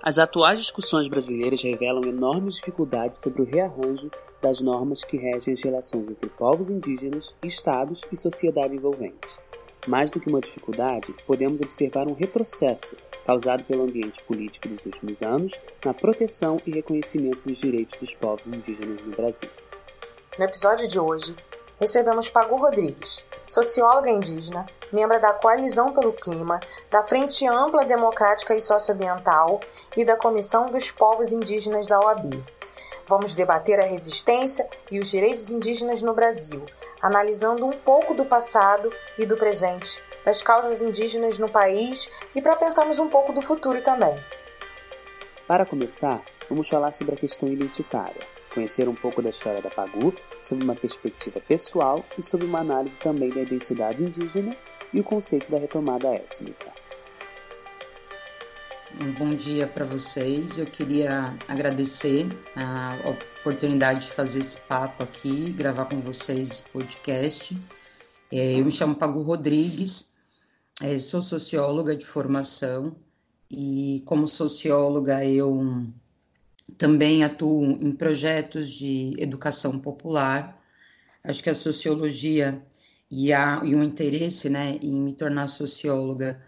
As atuais discussões brasileiras revelam enormes dificuldades sobre o rearranjo das normas que regem as relações entre povos indígenas, estados e sociedade envolvente. Mais do que uma dificuldade, podemos observar um retrocesso causado pelo ambiente político dos últimos anos na proteção e reconhecimento dos direitos dos povos indígenas no Brasil. No episódio de hoje, recebemos Pagu Rodrigues, socióloga indígena, membro da Coalizão pelo Clima, da Frente Ampla Democrática e Socioambiental e da Comissão dos Povos Indígenas da OAB. Vamos debater a resistência e os direitos indígenas no Brasil, analisando um pouco do passado e do presente, das causas indígenas no país e para pensarmos um pouco do futuro também. Para começar, vamos falar sobre a questão identitária, conhecer um pouco da história da Pagu, sob uma perspectiva pessoal e sob uma análise também da identidade indígena e o conceito da retomada étnica. Um bom dia para vocês. Eu queria agradecer a oportunidade de fazer esse papo aqui, gravar com vocês esse podcast. É, eu me chamo Pagu Rodrigues, é, sou socióloga de formação e, como socióloga, eu também atuo em projetos de educação popular. Acho que a sociologia e, a, e o interesse né, em me tornar socióloga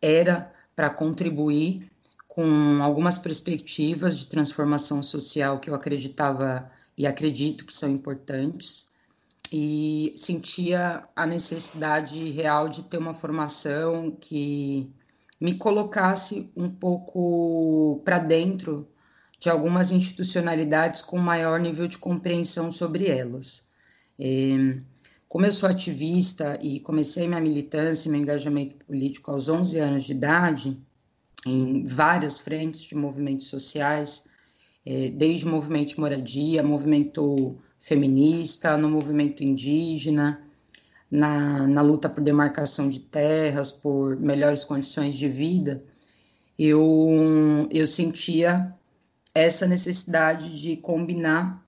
era para contribuir com algumas perspectivas de transformação social que eu acreditava e acredito que são importantes e sentia a necessidade real de ter uma formação que me colocasse um pouco para dentro de algumas institucionalidades com maior nível de compreensão sobre elas. É, como eu sou ativista e comecei minha militância e meu engajamento político aos 11 anos de idade, em várias frentes de movimentos sociais, é, desde o movimento de moradia, movimento feminista, no movimento indígena, na, na luta por demarcação de terras, por melhores condições de vida, eu, eu sentia essa necessidade de combinar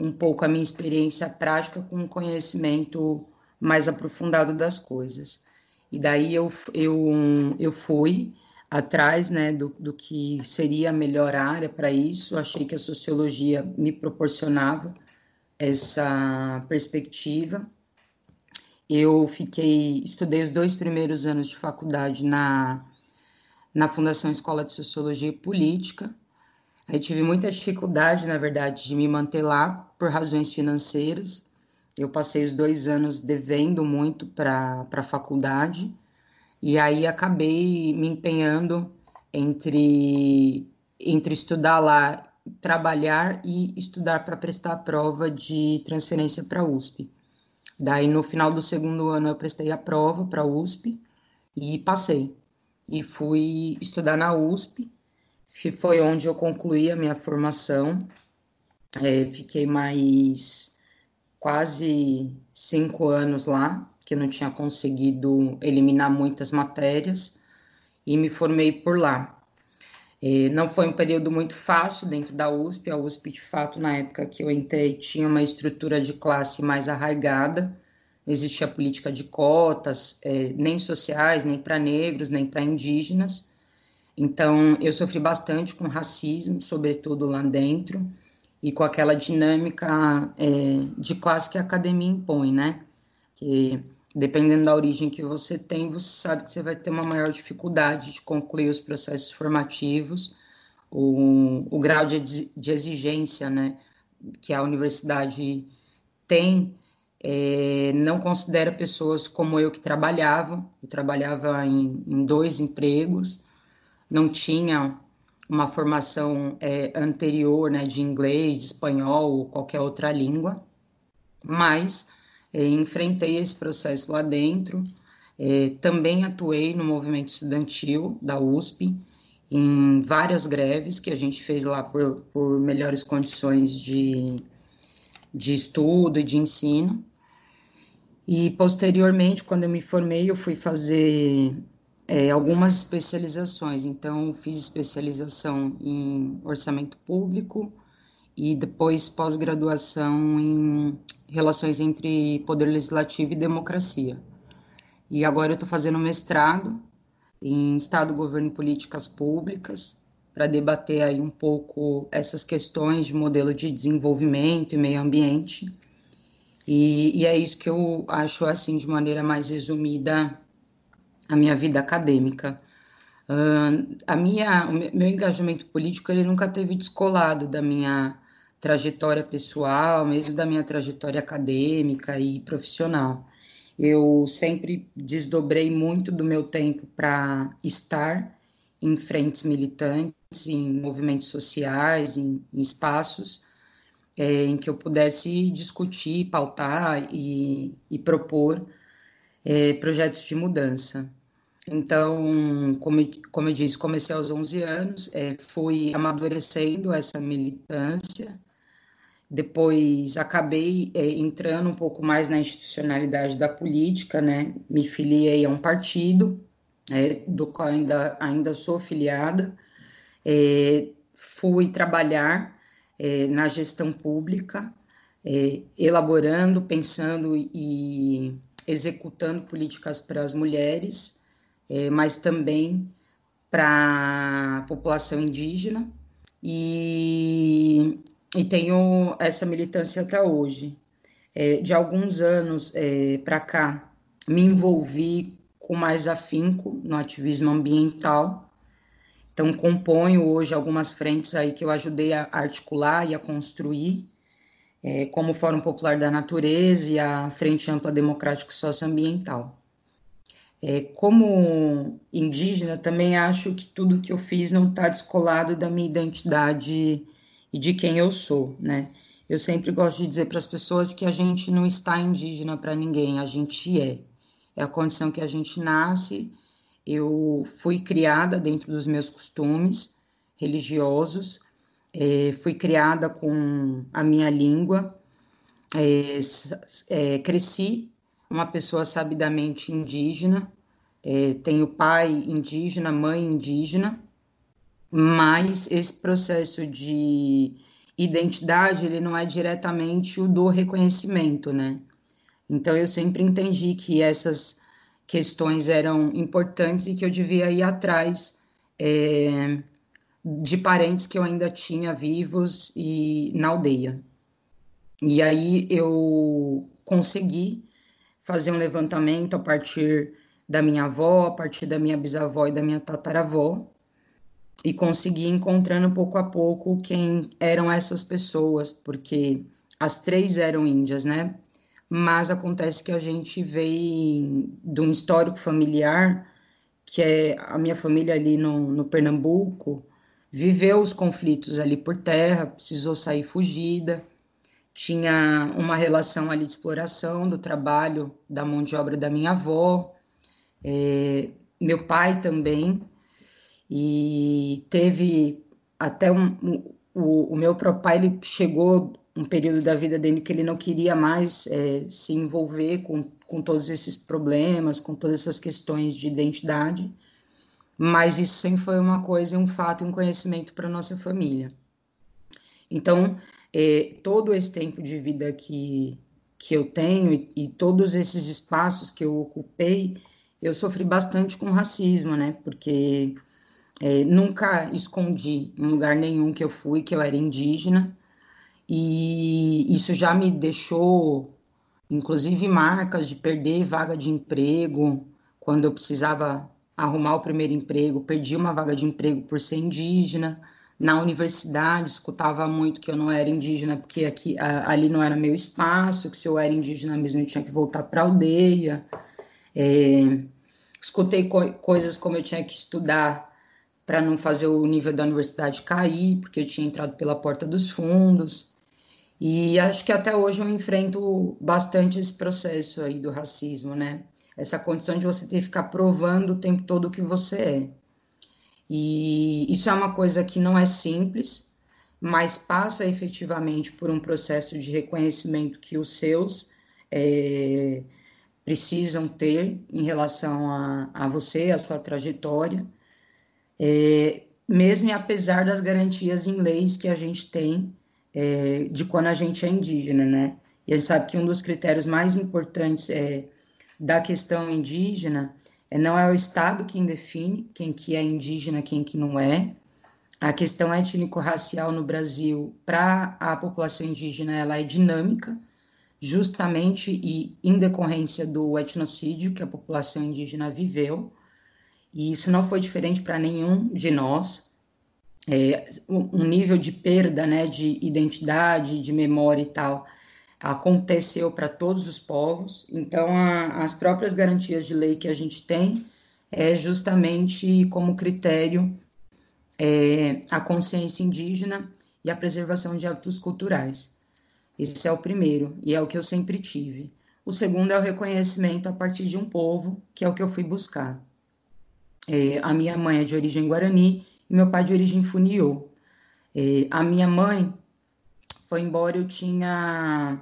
um pouco a minha experiência prática com um conhecimento mais aprofundado das coisas. E daí eu, eu, eu fui atrás né, do, do que seria a melhor área para isso, achei que a sociologia me proporcionava essa perspectiva. Eu fiquei, estudei os dois primeiros anos de faculdade na, na Fundação Escola de Sociologia e Política, Aí tive muita dificuldade, na verdade, de me manter lá por razões financeiras. Eu passei os dois anos devendo muito para a faculdade, e aí acabei me empenhando entre, entre estudar lá, trabalhar e estudar para prestar a prova de transferência para a USP. Daí, no final do segundo ano, eu prestei a prova para a USP e passei. E fui estudar na USP, que foi onde eu concluí a minha formação. É, fiquei mais quase cinco anos lá, que não tinha conseguido eliminar muitas matérias, e me formei por lá. É, não foi um período muito fácil dentro da USP, a USP, de fato, na época que eu entrei, tinha uma estrutura de classe mais arraigada, existia política de cotas, é, nem sociais, nem para negros, nem para indígenas, então, eu sofri bastante com racismo, sobretudo lá dentro, e com aquela dinâmica é, de classe que a academia impõe, né? Que dependendo da origem que você tem, você sabe que você vai ter uma maior dificuldade de concluir os processos formativos, o, o grau de, de exigência, né, que a universidade tem, é, não considera pessoas como eu que trabalhavam, eu trabalhava em, em dois empregos, não tinha uma formação é, anterior né, de inglês, espanhol ou qualquer outra língua, mas é, enfrentei esse processo lá dentro. É, também atuei no movimento estudantil da USP, em várias greves que a gente fez lá por, por melhores condições de, de estudo e de ensino. E posteriormente, quando eu me formei, eu fui fazer é, algumas especializações. Então, fiz especialização em orçamento público e depois pós-graduação em relações entre poder legislativo e democracia. E agora eu estou fazendo mestrado em Estado, Governo e Políticas Públicas, para debater aí um pouco essas questões de modelo de desenvolvimento e meio ambiente. E, e é isso que eu acho, assim, de maneira mais resumida, a minha vida acadêmica. Uh, a minha, o meu engajamento político ele nunca teve descolado da minha trajetória pessoal, mesmo da minha trajetória acadêmica e profissional. Eu sempre desdobrei muito do meu tempo para estar em frentes militantes, em movimentos sociais, em, em espaços é, em que eu pudesse discutir, pautar e, e propor é, projetos de mudança. Então, como, como eu disse, comecei aos 11 anos, é, fui amadurecendo essa militância, depois acabei é, entrando um pouco mais na institucionalidade da política, né? Me filiei a um partido, é, do qual ainda, ainda sou filiada, é, fui trabalhar é, na gestão pública, é, elaborando, pensando e executando políticas para as mulheres, é, mas também para a população indígena. E, e tenho essa militância até hoje. É, de alguns anos é, para cá, me envolvi com mais afinco no ativismo ambiental. Então, componho hoje algumas frentes aí que eu ajudei a articular e a construir, é, como o Fórum Popular da Natureza e a Frente Ampla Democrático Socioambiental. É, como indígena, também acho que tudo que eu fiz não está descolado da minha identidade e de quem eu sou, né? Eu sempre gosto de dizer para as pessoas que a gente não está indígena para ninguém, a gente é. É a condição que a gente nasce. Eu fui criada dentro dos meus costumes religiosos, é, fui criada com a minha língua, é, é, cresci uma pessoa sabidamente indígena, é, tenho pai indígena, mãe indígena, mas esse processo de identidade ele não é diretamente o do reconhecimento, né? Então eu sempre entendi que essas questões eram importantes e que eu devia ir atrás é, de parentes que eu ainda tinha vivos e na aldeia. E aí eu consegui fazer um levantamento a partir da minha avó, a partir da minha bisavó e da minha tataravó, e consegui encontrando pouco a pouco quem eram essas pessoas, porque as três eram índias, né? Mas acontece que a gente vem de um histórico familiar, que é a minha família ali no, no Pernambuco, viveu os conflitos ali por terra, precisou sair fugida, tinha uma relação ali de exploração do trabalho da mão de obra da minha avó, é, meu pai também, e teve até um, o, o, meu próprio pai ele chegou um período da vida dele que ele não queria mais é, se envolver com, com todos esses problemas, com todas essas questões de identidade, mas isso sempre foi uma coisa, um fato, um conhecimento para nossa família. Então, é, todo esse tempo de vida que, que eu tenho e, e todos esses espaços que eu ocupei, eu sofri bastante com racismo, né? Porque é, nunca escondi em lugar nenhum que eu fui que eu era indígena, e isso já me deixou, inclusive, marcas de perder vaga de emprego, quando eu precisava arrumar o primeiro emprego, perdi uma vaga de emprego por ser indígena. Na universidade, escutava muito que eu não era indígena, porque aqui, ali não era meu espaço, que se eu era indígena mesmo eu tinha que voltar para a aldeia. É, escutei co coisas como eu tinha que estudar para não fazer o nível da universidade cair, porque eu tinha entrado pela porta dos fundos. E acho que até hoje eu enfrento bastante esse processo aí do racismo, né? Essa condição de você ter que ficar provando o tempo todo que você é. E isso é uma coisa que não é simples, mas passa efetivamente por um processo de reconhecimento que os seus é, precisam ter em relação a, a você, a sua trajetória é, mesmo e apesar das garantias em leis que a gente tem é, de quando a gente é indígena, né? E a gente sabe que um dos critérios mais importantes é, da questão indígena não é o Estado quem define quem que é indígena, quem que não é, a questão étnico-racial no Brasil para a população indígena ela é dinâmica, justamente e em decorrência do etnocídio que a população indígena viveu, e isso não foi diferente para nenhum de nós. É, um nível de perda né, de identidade, de memória e tal, aconteceu para todos os povos. Então, a, as próprias garantias de lei que a gente tem é justamente como critério é, a consciência indígena e a preservação de hábitos culturais. Esse é o primeiro, e é o que eu sempre tive. O segundo é o reconhecimento a partir de um povo, que é o que eu fui buscar. É, a minha mãe é de origem guarani e meu pai de origem funiô. É, a minha mãe foi embora, eu tinha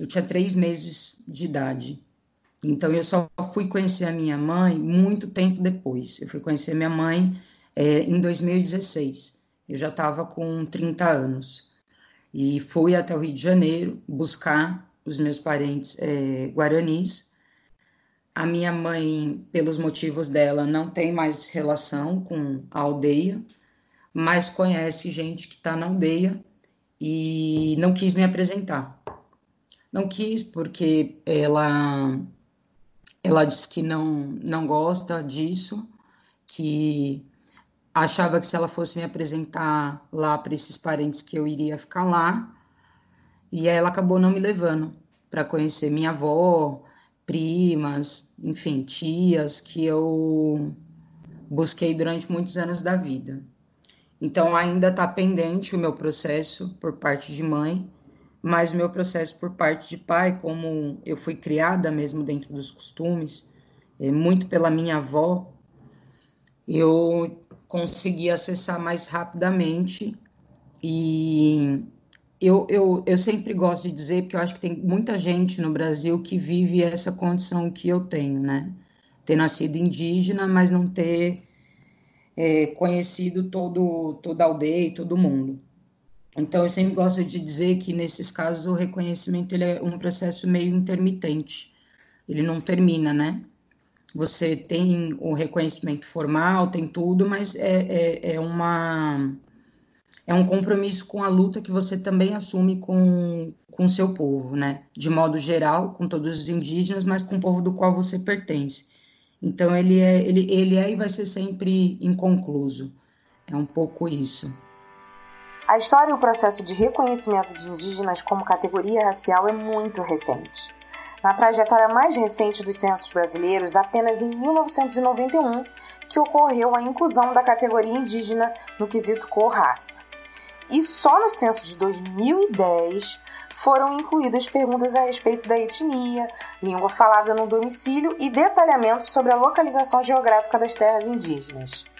eu tinha três meses de idade. Então eu só fui conhecer a minha mãe muito tempo depois. Eu fui conhecer minha mãe é, em 2016. Eu já estava com 30 anos e fui até o Rio de Janeiro buscar os meus parentes é, guaranis. A minha mãe, pelos motivos dela, não tem mais relação com a aldeia, mas conhece gente que está na aldeia e não quis me apresentar. Não quis porque ela ela disse que não não gosta disso, que achava que se ela fosse me apresentar lá para esses parentes que eu iria ficar lá. E aí ela acabou não me levando para conhecer minha avó, primas, enfim, tias que eu busquei durante muitos anos da vida. Então ainda está pendente o meu processo por parte de mãe mas o meu processo por parte de pai, como eu fui criada mesmo dentro dos costumes, é, muito pela minha avó, eu consegui acessar mais rapidamente e eu, eu, eu sempre gosto de dizer, porque eu acho que tem muita gente no Brasil que vive essa condição que eu tenho, né? Ter nascido indígena, mas não ter é, conhecido todo, toda a aldeia e todo mundo. Então, eu sempre gosto de dizer que, nesses casos, o reconhecimento ele é um processo meio intermitente. Ele não termina, né? Você tem o reconhecimento formal, tem tudo, mas é, é, é uma é um compromisso com a luta que você também assume com o seu povo, né? De modo geral, com todos os indígenas, mas com o povo do qual você pertence. Então, ele é, ele, ele é e vai ser sempre inconcluso. É um pouco isso. A história e o processo de reconhecimento de indígenas como categoria racial é muito recente. Na trajetória mais recente dos censos brasileiros, apenas em 1991 que ocorreu a inclusão da categoria indígena no quesito cor-raça. E só no censo de 2010 foram incluídas perguntas a respeito da etnia, língua falada no domicílio e detalhamentos sobre a localização geográfica das terras indígenas.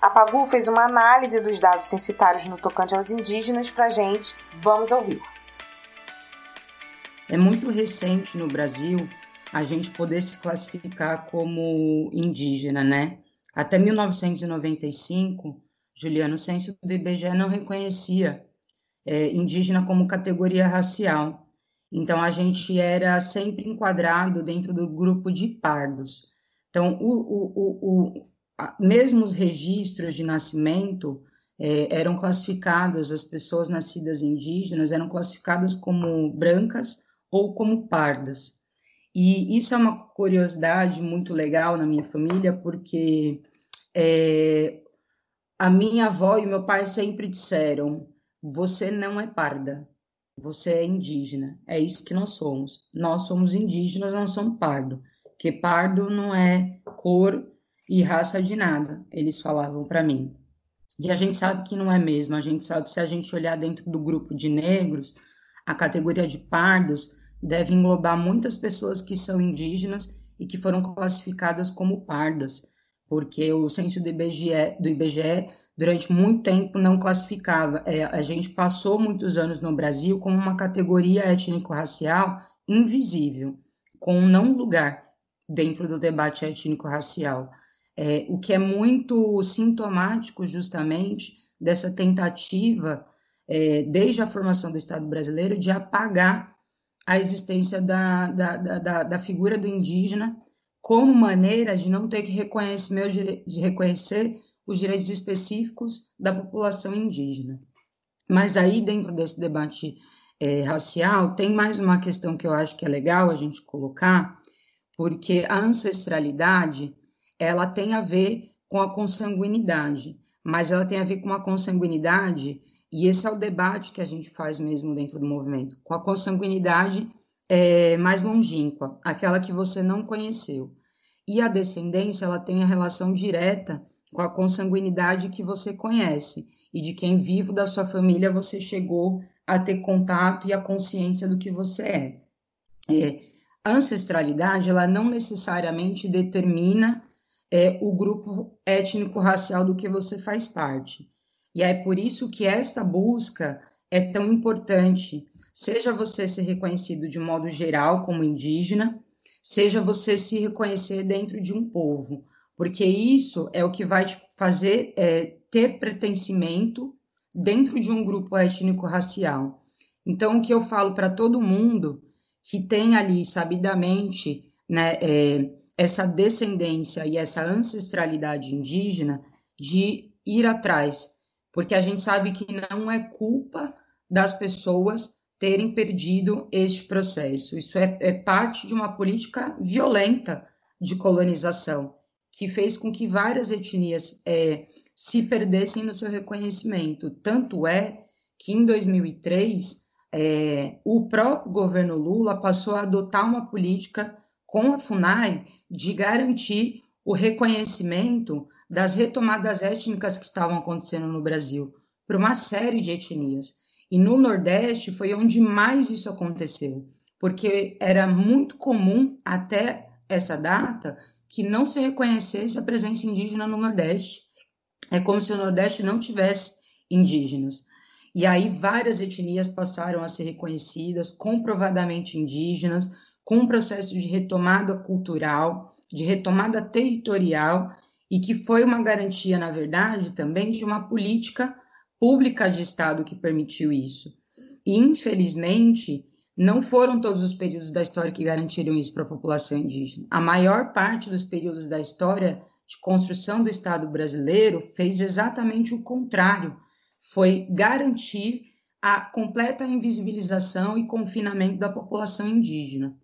A Pagu fez uma análise dos dados censitários no tocante aos indígenas para gente. Vamos ouvir. É muito recente no Brasil a gente poder se classificar como indígena, né? Até 1995, Juliano, o censo do IBGE não reconhecia é, indígena como categoria racial. Então, a gente era sempre enquadrado dentro do grupo de pardos. Então, o, o, o, mesmo os registros de nascimento é, eram classificados, as pessoas nascidas indígenas eram classificadas como brancas ou como pardas. E isso é uma curiosidade muito legal na minha família, porque é, a minha avó e meu pai sempre disseram: você não é parda, você é indígena. É isso que nós somos. Nós somos indígenas, não somos pardo, porque pardo não é cor e raça de nada, eles falavam para mim. E a gente sabe que não é mesmo, a gente sabe que se a gente olhar dentro do grupo de negros, a categoria de pardos deve englobar muitas pessoas que são indígenas e que foram classificadas como pardas, porque o censo do IBGE, do IBGE durante muito tempo não classificava. É, a gente passou muitos anos no Brasil como uma categoria étnico-racial invisível, com não lugar dentro do debate étnico-racial é, o que é muito sintomático justamente dessa tentativa, é, desde a formação do Estado brasileiro, de apagar a existência da, da, da, da figura do indígena como maneira de não ter que reconhecer, de reconhecer os direitos específicos da população indígena. Mas aí, dentro desse debate é, racial, tem mais uma questão que eu acho que é legal a gente colocar, porque a ancestralidade ela tem a ver com a consanguinidade, mas ela tem a ver com a consanguinidade, e esse é o debate que a gente faz mesmo dentro do movimento, com a consanguinidade é, mais longínqua, aquela que você não conheceu. E a descendência, ela tem a relação direta com a consanguinidade que você conhece e de quem vivo da sua família você chegou a ter contato e a consciência do que você é. é a ancestralidade, ela não necessariamente determina é, o grupo étnico-racial do que você faz parte. E é por isso que esta busca é tão importante, seja você ser reconhecido de modo geral como indígena, seja você se reconhecer dentro de um povo, porque isso é o que vai te fazer é, ter pertencimento dentro de um grupo étnico-racial. Então, o que eu falo para todo mundo que tem ali sabidamente né, é, essa descendência e essa ancestralidade indígena de ir atrás, porque a gente sabe que não é culpa das pessoas terem perdido este processo. Isso é, é parte de uma política violenta de colonização, que fez com que várias etnias é, se perdessem no seu reconhecimento. Tanto é que em 2003 é, o próprio governo Lula passou a adotar uma política com a FUNAI de garantir o reconhecimento das retomadas étnicas que estavam acontecendo no Brasil por uma série de etnias. E no Nordeste foi onde mais isso aconteceu, porque era muito comum até essa data que não se reconhecesse a presença indígena no Nordeste. É como se o Nordeste não tivesse indígenas. E aí várias etnias passaram a ser reconhecidas, comprovadamente indígenas, com um processo de retomada cultural, de retomada territorial, e que foi uma garantia, na verdade, também de uma política pública de Estado que permitiu isso. E, infelizmente, não foram todos os períodos da história que garantiram isso para a população indígena. A maior parte dos períodos da história de construção do Estado brasileiro fez exatamente o contrário, foi garantir a completa invisibilização e confinamento da população indígena.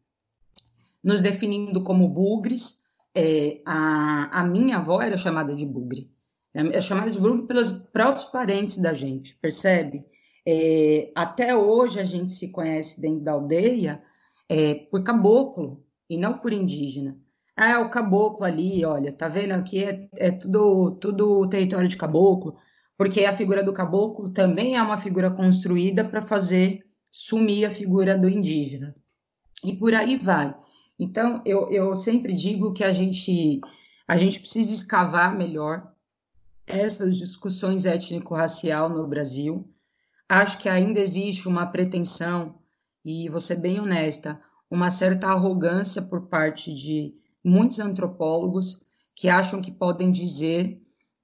Nos definindo como bugres, é, a, a minha avó era chamada de bugre. É chamada de bugre pelos próprios parentes da gente, percebe? É, até hoje a gente se conhece dentro da aldeia é, por caboclo e não por indígena. Ah, o caboclo ali, olha, tá vendo aqui é, é tudo, tudo território de caboclo, porque a figura do caboclo também é uma figura construída para fazer sumir a figura do indígena. E por aí vai. Então, eu, eu sempre digo que a gente, a gente precisa escavar melhor essas discussões étnico-racial no Brasil. Acho que ainda existe uma pretensão, e vou ser bem honesta, uma certa arrogância por parte de muitos antropólogos que acham que podem dizer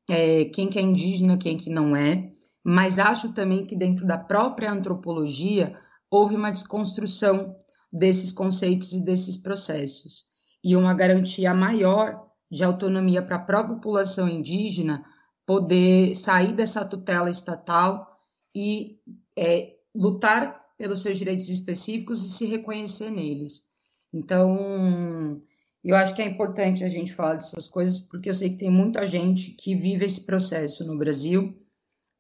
é, quem que é indígena, quem que não é, mas acho também que dentro da própria antropologia houve uma desconstrução desses conceitos e desses processos e uma garantia maior de autonomia para a própria população indígena poder sair dessa tutela estatal e é, lutar pelos seus direitos específicos e se reconhecer neles. Então, eu acho que é importante a gente falar dessas coisas, porque eu sei que tem muita gente que vive esse processo no Brasil,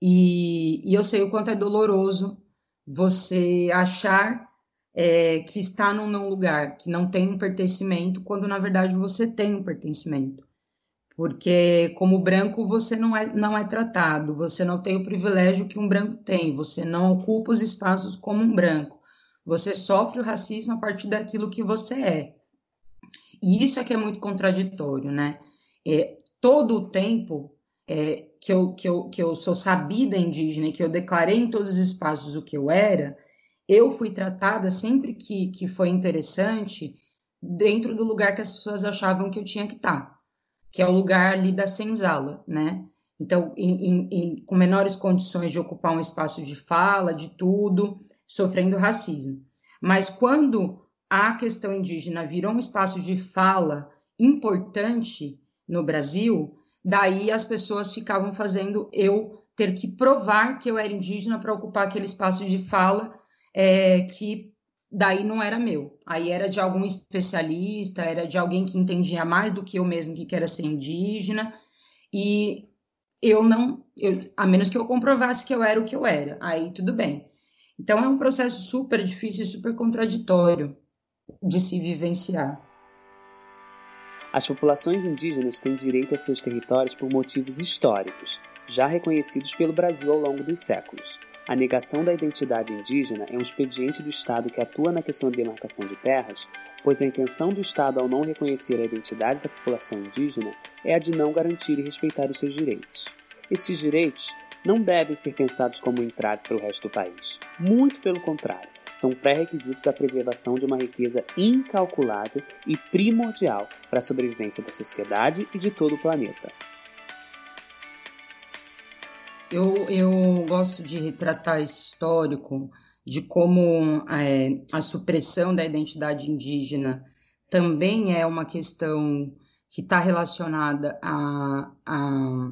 e, e eu sei o quanto é doloroso você achar é, que está num não lugar, que não tem um pertencimento, quando na verdade você tem um pertencimento. Porque como branco você não é, não é tratado, você não tem o privilégio que um branco tem, você não ocupa os espaços como um branco, você sofre o racismo a partir daquilo que você é. E isso é que é muito contraditório, né? É, todo o tempo é, que, eu, que, eu, que eu sou sabida indígena e que eu declarei em todos os espaços o que eu era, eu fui tratada sempre que, que foi interessante dentro do lugar que as pessoas achavam que eu tinha que estar, que é o lugar ali da senzala, né? Então, em, em, em, com menores condições de ocupar um espaço de fala, de tudo, sofrendo racismo. Mas quando a questão indígena virou um espaço de fala importante no Brasil, daí as pessoas ficavam fazendo eu ter que provar que eu era indígena para ocupar aquele espaço de fala é, que daí não era meu. Aí era de algum especialista, era de alguém que entendia mais do que eu mesmo que era ser indígena. E eu não, eu, a menos que eu comprovasse que eu era o que eu era, aí tudo bem. Então é um processo super difícil e super contraditório de se vivenciar. As populações indígenas têm direito a seus territórios por motivos históricos, já reconhecidos pelo Brasil ao longo dos séculos. A negação da identidade indígena é um expediente do Estado que atua na questão de demarcação de terras, pois a intenção do Estado ao não reconhecer a identidade da população indígena é a de não garantir e respeitar os seus direitos. Esses direitos não devem ser pensados como um entrave para o resto do país. Muito pelo contrário são pré-requisitos da preservação de uma riqueza incalculável e primordial para a sobrevivência da sociedade e de todo o planeta. Eu, eu gosto de retratar esse histórico de como é, a supressão da identidade indígena também é uma questão que está relacionada à, à,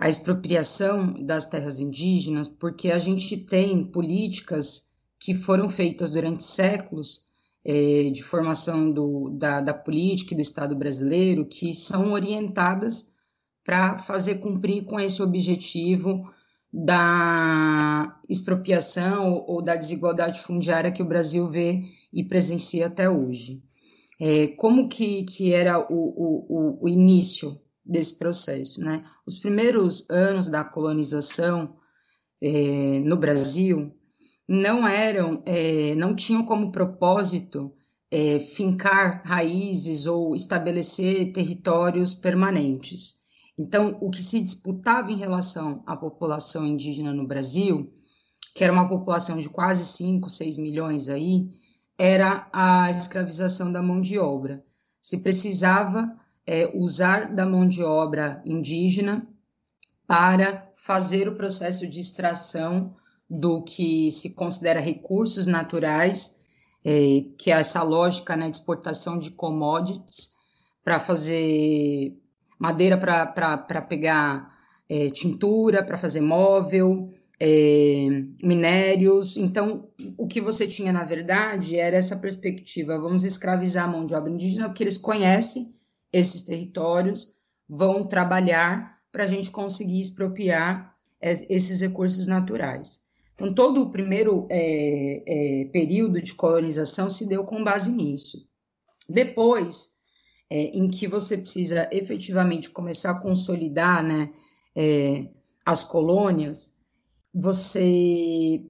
à expropriação das terras indígenas, porque a gente tem políticas que foram feitas durante séculos é, de formação do, da, da política e do Estado brasileiro, que são orientadas para fazer cumprir com esse objetivo da expropriação ou da desigualdade fundiária que o Brasil vê e presencia até hoje. É, como que, que era o, o, o início desse processo? Né? Os primeiros anos da colonização é, no Brasil não eram, é, não tinham como propósito é, fincar raízes ou estabelecer territórios permanentes. Então, o que se disputava em relação à população indígena no Brasil, que era uma população de quase 5, 6 milhões aí, era a escravização da mão de obra. Se precisava é, usar da mão de obra indígena para fazer o processo de extração do que se considera recursos naturais, é, que é essa lógica né, de exportação de commodities para fazer madeira para pegar é, tintura, para fazer móvel, é, minérios. Então, o que você tinha, na verdade, era essa perspectiva: vamos escravizar a mão de obra indígena, porque eles conhecem esses territórios, vão trabalhar para a gente conseguir expropriar esses recursos naturais. Então, todo o primeiro é, é, período de colonização se deu com base nisso. Depois, é, em que você precisa efetivamente começar a consolidar né, é, as colônias, você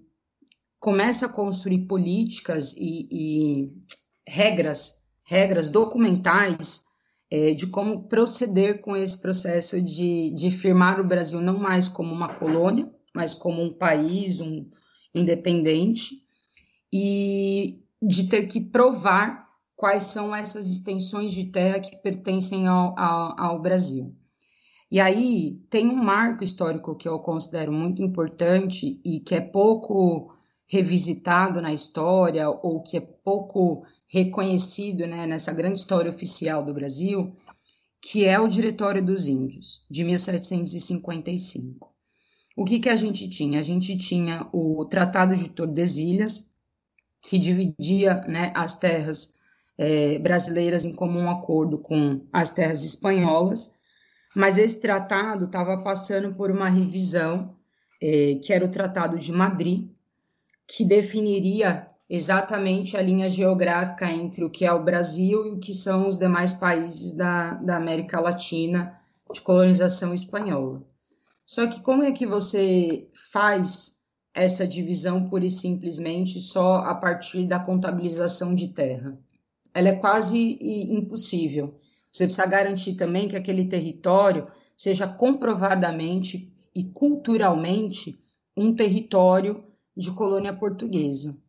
começa a construir políticas e, e regras, regras documentais é, de como proceder com esse processo de, de firmar o Brasil não mais como uma colônia, mas como um país um independente e de ter que provar quais são essas extensões de terra que pertencem ao, ao, ao Brasil. E aí tem um marco histórico que eu considero muito importante e que é pouco revisitado na história ou que é pouco reconhecido né, nessa grande história oficial do Brasil, que é o Diretório dos Índios, de 1755 o que, que a gente tinha? A gente tinha o Tratado de Tordesilhas, que dividia né, as terras é, brasileiras em comum acordo com as terras espanholas, mas esse tratado estava passando por uma revisão, é, que era o Tratado de Madrid, que definiria exatamente a linha geográfica entre o que é o Brasil e o que são os demais países da, da América Latina de colonização espanhola. Só que como é que você faz essa divisão pura e simplesmente só a partir da contabilização de terra? Ela é quase impossível. Você precisa garantir também que aquele território seja comprovadamente e culturalmente um território de colônia portuguesa.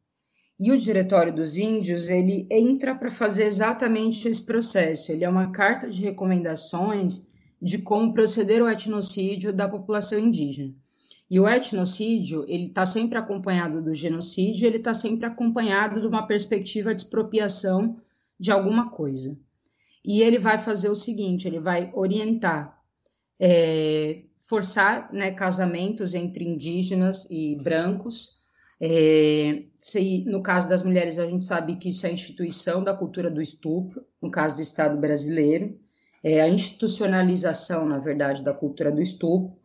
E o Diretório dos Índios, ele entra para fazer exatamente esse processo. Ele é uma carta de recomendações de como proceder ao etnocídio da população indígena. E o etnocídio, ele está sempre acompanhado do genocídio, ele está sempre acompanhado de uma perspectiva de expropriação de alguma coisa. E ele vai fazer o seguinte, ele vai orientar é, forçar né, casamentos entre indígenas e brancos. É, se, no caso das mulheres, a gente sabe que isso é a instituição da cultura do estupro, no caso do Estado brasileiro, é a institucionalização, na verdade, da cultura do estupro.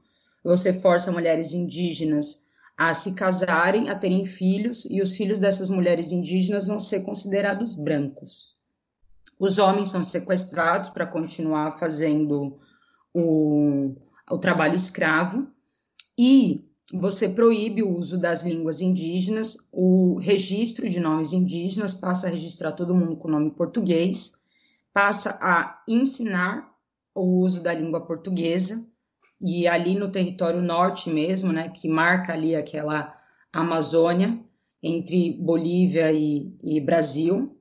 Você força mulheres indígenas a se casarem, a terem filhos, e os filhos dessas mulheres indígenas vão ser considerados brancos. Os homens são sequestrados para continuar fazendo o, o trabalho escravo, e você proíbe o uso das línguas indígenas, o registro de nomes indígenas passa a registrar todo mundo com nome português, passa a ensinar o uso da língua portuguesa, e ali no território norte mesmo, né, que marca ali aquela Amazônia, entre Bolívia e, e Brasil,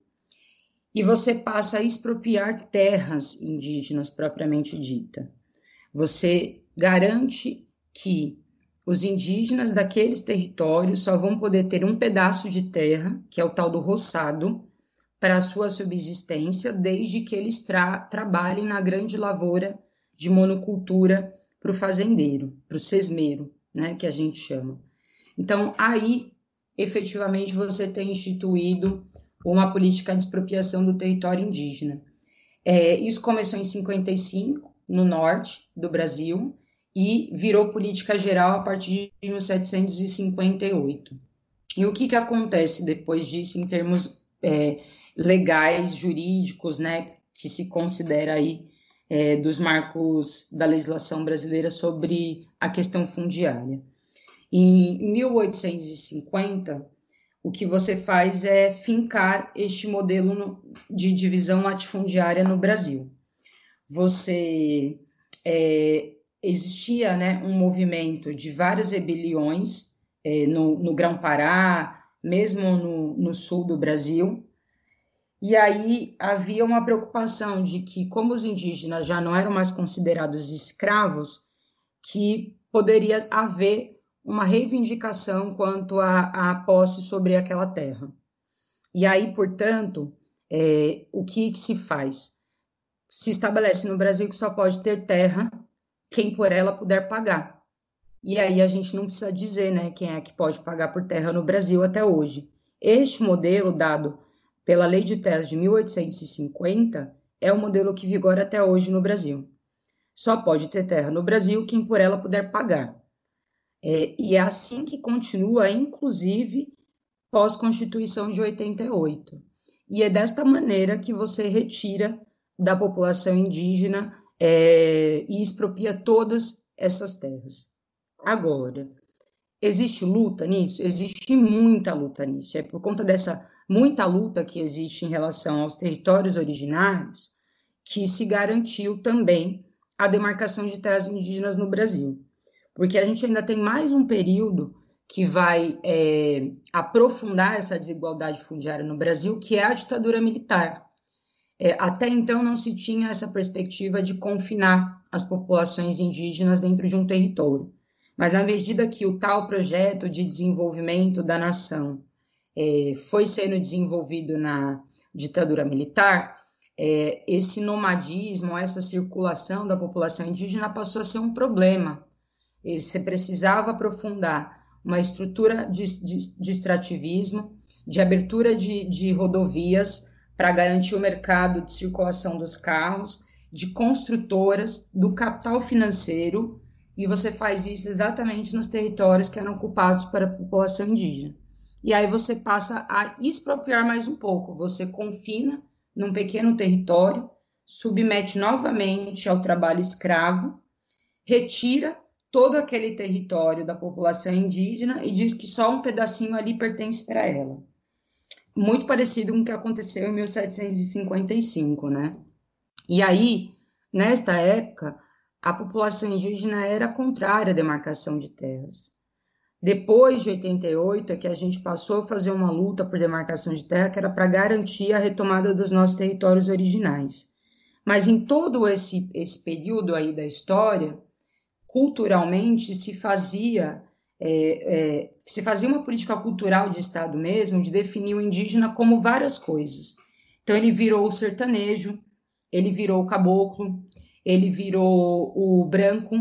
e você passa a expropriar terras indígenas propriamente dita. Você garante que os indígenas daqueles territórios só vão poder ter um pedaço de terra, que é o tal do roçado, para a sua subsistência, desde que eles tra trabalhem na grande lavoura de monocultura para o fazendeiro, para o sesmeiro, né, que a gente chama. Então, aí, efetivamente, você tem instituído uma política de expropriação do território indígena. É, isso começou em 55, no norte do Brasil, e virou política geral a partir de 1758. E o que, que acontece depois disso em termos é, legais, jurídicos, né, que se considera aí é, dos marcos da legislação brasileira sobre a questão fundiária. Em 1850, o que você faz é fincar este modelo de divisão latifundiária no Brasil. Você é, existia né, um movimento de várias rebeliões é, no, no Grão-Pará, mesmo no, no sul do Brasil, e aí havia uma preocupação de que, como os indígenas já não eram mais considerados escravos, que poderia haver uma reivindicação quanto à, à posse sobre aquela terra. E aí, portanto, é, o que, que se faz? Se estabelece no Brasil que só pode ter terra quem por ela puder pagar. E aí a gente não precisa dizer né, quem é que pode pagar por terra no Brasil até hoje. Este modelo dado pela Lei de Terras de 1850, é o modelo que vigora até hoje no Brasil. Só pode ter terra no Brasil quem por ela puder pagar. É, e é assim que continua, inclusive pós-Constituição de 88. E é desta maneira que você retira da população indígena é, e expropria todas essas terras. Agora, existe luta nisso? Existe muita luta nisso. É por conta dessa muita luta que existe em relação aos territórios originários, que se garantiu também a demarcação de terras indígenas no Brasil. Porque a gente ainda tem mais um período que vai é, aprofundar essa desigualdade fundiária no Brasil, que é a ditadura militar. É, até então não se tinha essa perspectiva de confinar as populações indígenas dentro de um território. Mas na medida que o tal projeto de desenvolvimento da nação é, foi sendo desenvolvido na ditadura militar, é, esse nomadismo, essa circulação da população indígena passou a ser um problema. E você precisava aprofundar uma estrutura de, de, de extrativismo, de abertura de, de rodovias para garantir o mercado de circulação dos carros, de construtoras, do capital financeiro, e você faz isso exatamente nos territórios que eram ocupados para a população indígena e aí você passa a expropriar mais um pouco. Você confina num pequeno território, submete novamente ao trabalho escravo, retira todo aquele território da população indígena e diz que só um pedacinho ali pertence para ela. Muito parecido com o que aconteceu em 1755, né? E aí, nesta época, a população indígena era contrária à demarcação de terras. Depois de 88 é que a gente passou a fazer uma luta por demarcação de terra que era para garantir a retomada dos nossos territórios originais. Mas em todo esse, esse período aí da história, culturalmente se fazia é, é, se fazia uma política cultural de Estado mesmo, de definir o indígena como várias coisas. Então ele virou o sertanejo, ele virou o caboclo, ele virou o branco,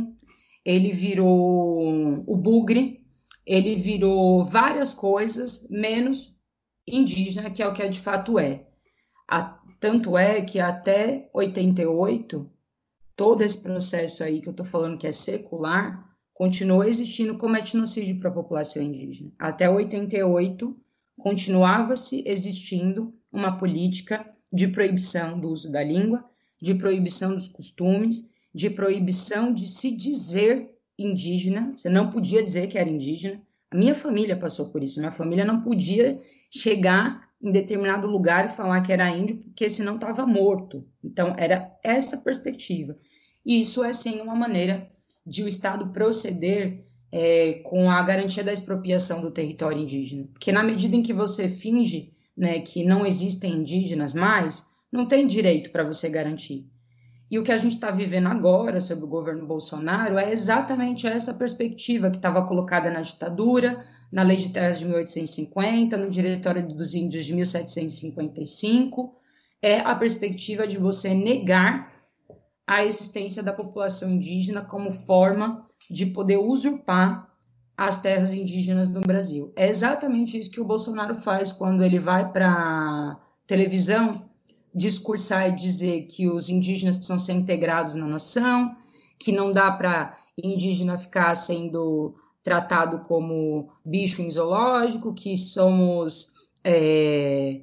ele virou o bugre, ele virou várias coisas, menos indígena, que é o que de fato é. A, tanto é que até 88, todo esse processo aí que eu estou falando que é secular, continuou existindo como etnocídio para a população indígena. Até 88, continuava-se existindo uma política de proibição do uso da língua, de proibição dos costumes, de proibição de se dizer indígena. Você não podia dizer que era indígena. A minha família passou por isso. Minha família não podia chegar em determinado lugar e falar que era índio, porque senão estava morto. Então, era essa perspectiva. E isso é, sim, uma maneira de o Estado proceder é, com a garantia da expropriação do território indígena. Porque na medida em que você finge né, que não existem indígenas mais, não tem direito para você garantir. E o que a gente está vivendo agora sobre o governo Bolsonaro é exatamente essa perspectiva que estava colocada na ditadura, na Lei de Terras de 1850, no Diretório dos Índios de 1755, é a perspectiva de você negar a existência da população indígena como forma de poder usurpar as terras indígenas no Brasil. É exatamente isso que o Bolsonaro faz quando ele vai para televisão discursar e dizer que os indígenas precisam ser integrados na nação, que não dá para indígena ficar sendo tratado como bicho em zoológico, que somos é,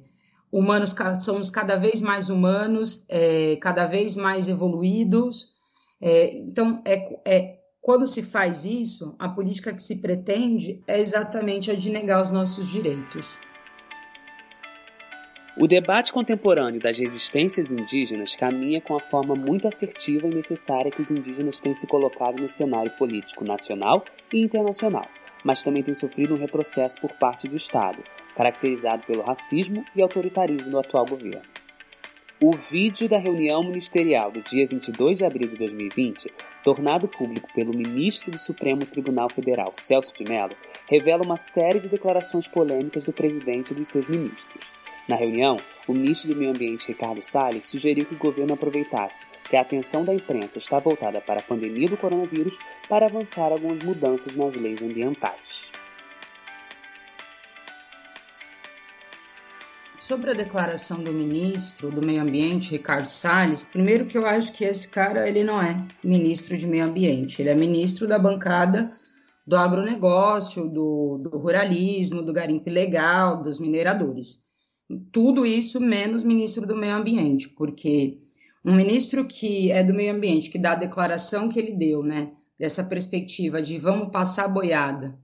humanos, somos cada vez mais humanos, é, cada vez mais evoluídos. É, então, é, é quando se faz isso, a política que se pretende é exatamente a de negar os nossos direitos. O debate contemporâneo das resistências indígenas caminha com a forma muito assertiva e necessária que os indígenas têm se colocado no cenário político nacional e internacional, mas também têm sofrido um retrocesso por parte do Estado, caracterizado pelo racismo e autoritarismo do atual governo. O vídeo da reunião ministerial do dia 22 de abril de 2020, tornado público pelo ministro do Supremo Tribunal Federal, Celso de Mello, revela uma série de declarações polêmicas do presidente e dos seus ministros. Na reunião, o ministro do Meio Ambiente, Ricardo Salles, sugeriu que o governo aproveitasse que a atenção da imprensa está voltada para a pandemia do coronavírus para avançar algumas mudanças nas leis ambientais. Sobre a declaração do ministro do Meio Ambiente, Ricardo Salles, primeiro que eu acho que esse cara ele não é ministro de Meio Ambiente, ele é ministro da bancada do agronegócio, do, do ruralismo, do garimpo ilegal, dos mineradores. Tudo isso menos ministro do Meio Ambiente, porque um ministro que é do meio ambiente, que dá a declaração que ele deu, né, dessa perspectiva de vamos passar boiada,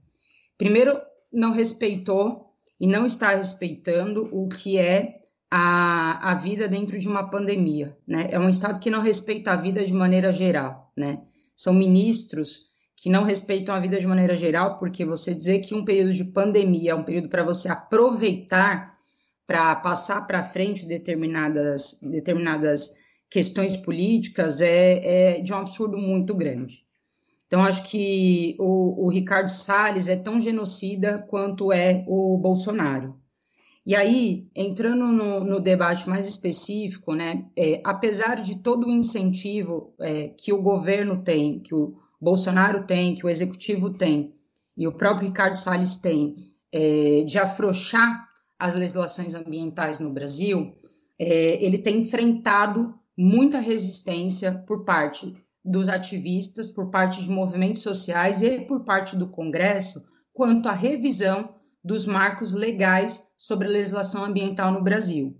primeiro não respeitou e não está respeitando o que é a, a vida dentro de uma pandemia, né? É um Estado que não respeita a vida de maneira geral, né? São ministros que não respeitam a vida de maneira geral, porque você dizer que um período de pandemia é um período para você aproveitar para passar para frente determinadas, determinadas questões políticas é, é de um absurdo muito grande. Então, acho que o, o Ricardo Salles é tão genocida quanto é o Bolsonaro. E aí, entrando no, no debate mais específico, né, é, apesar de todo o incentivo é, que o governo tem, que o Bolsonaro tem, que o executivo tem, e o próprio Ricardo Salles tem, é, de afrouxar as legislações ambientais no Brasil, é, ele tem enfrentado muita resistência por parte dos ativistas, por parte de movimentos sociais e por parte do Congresso quanto à revisão dos marcos legais sobre a legislação ambiental no Brasil.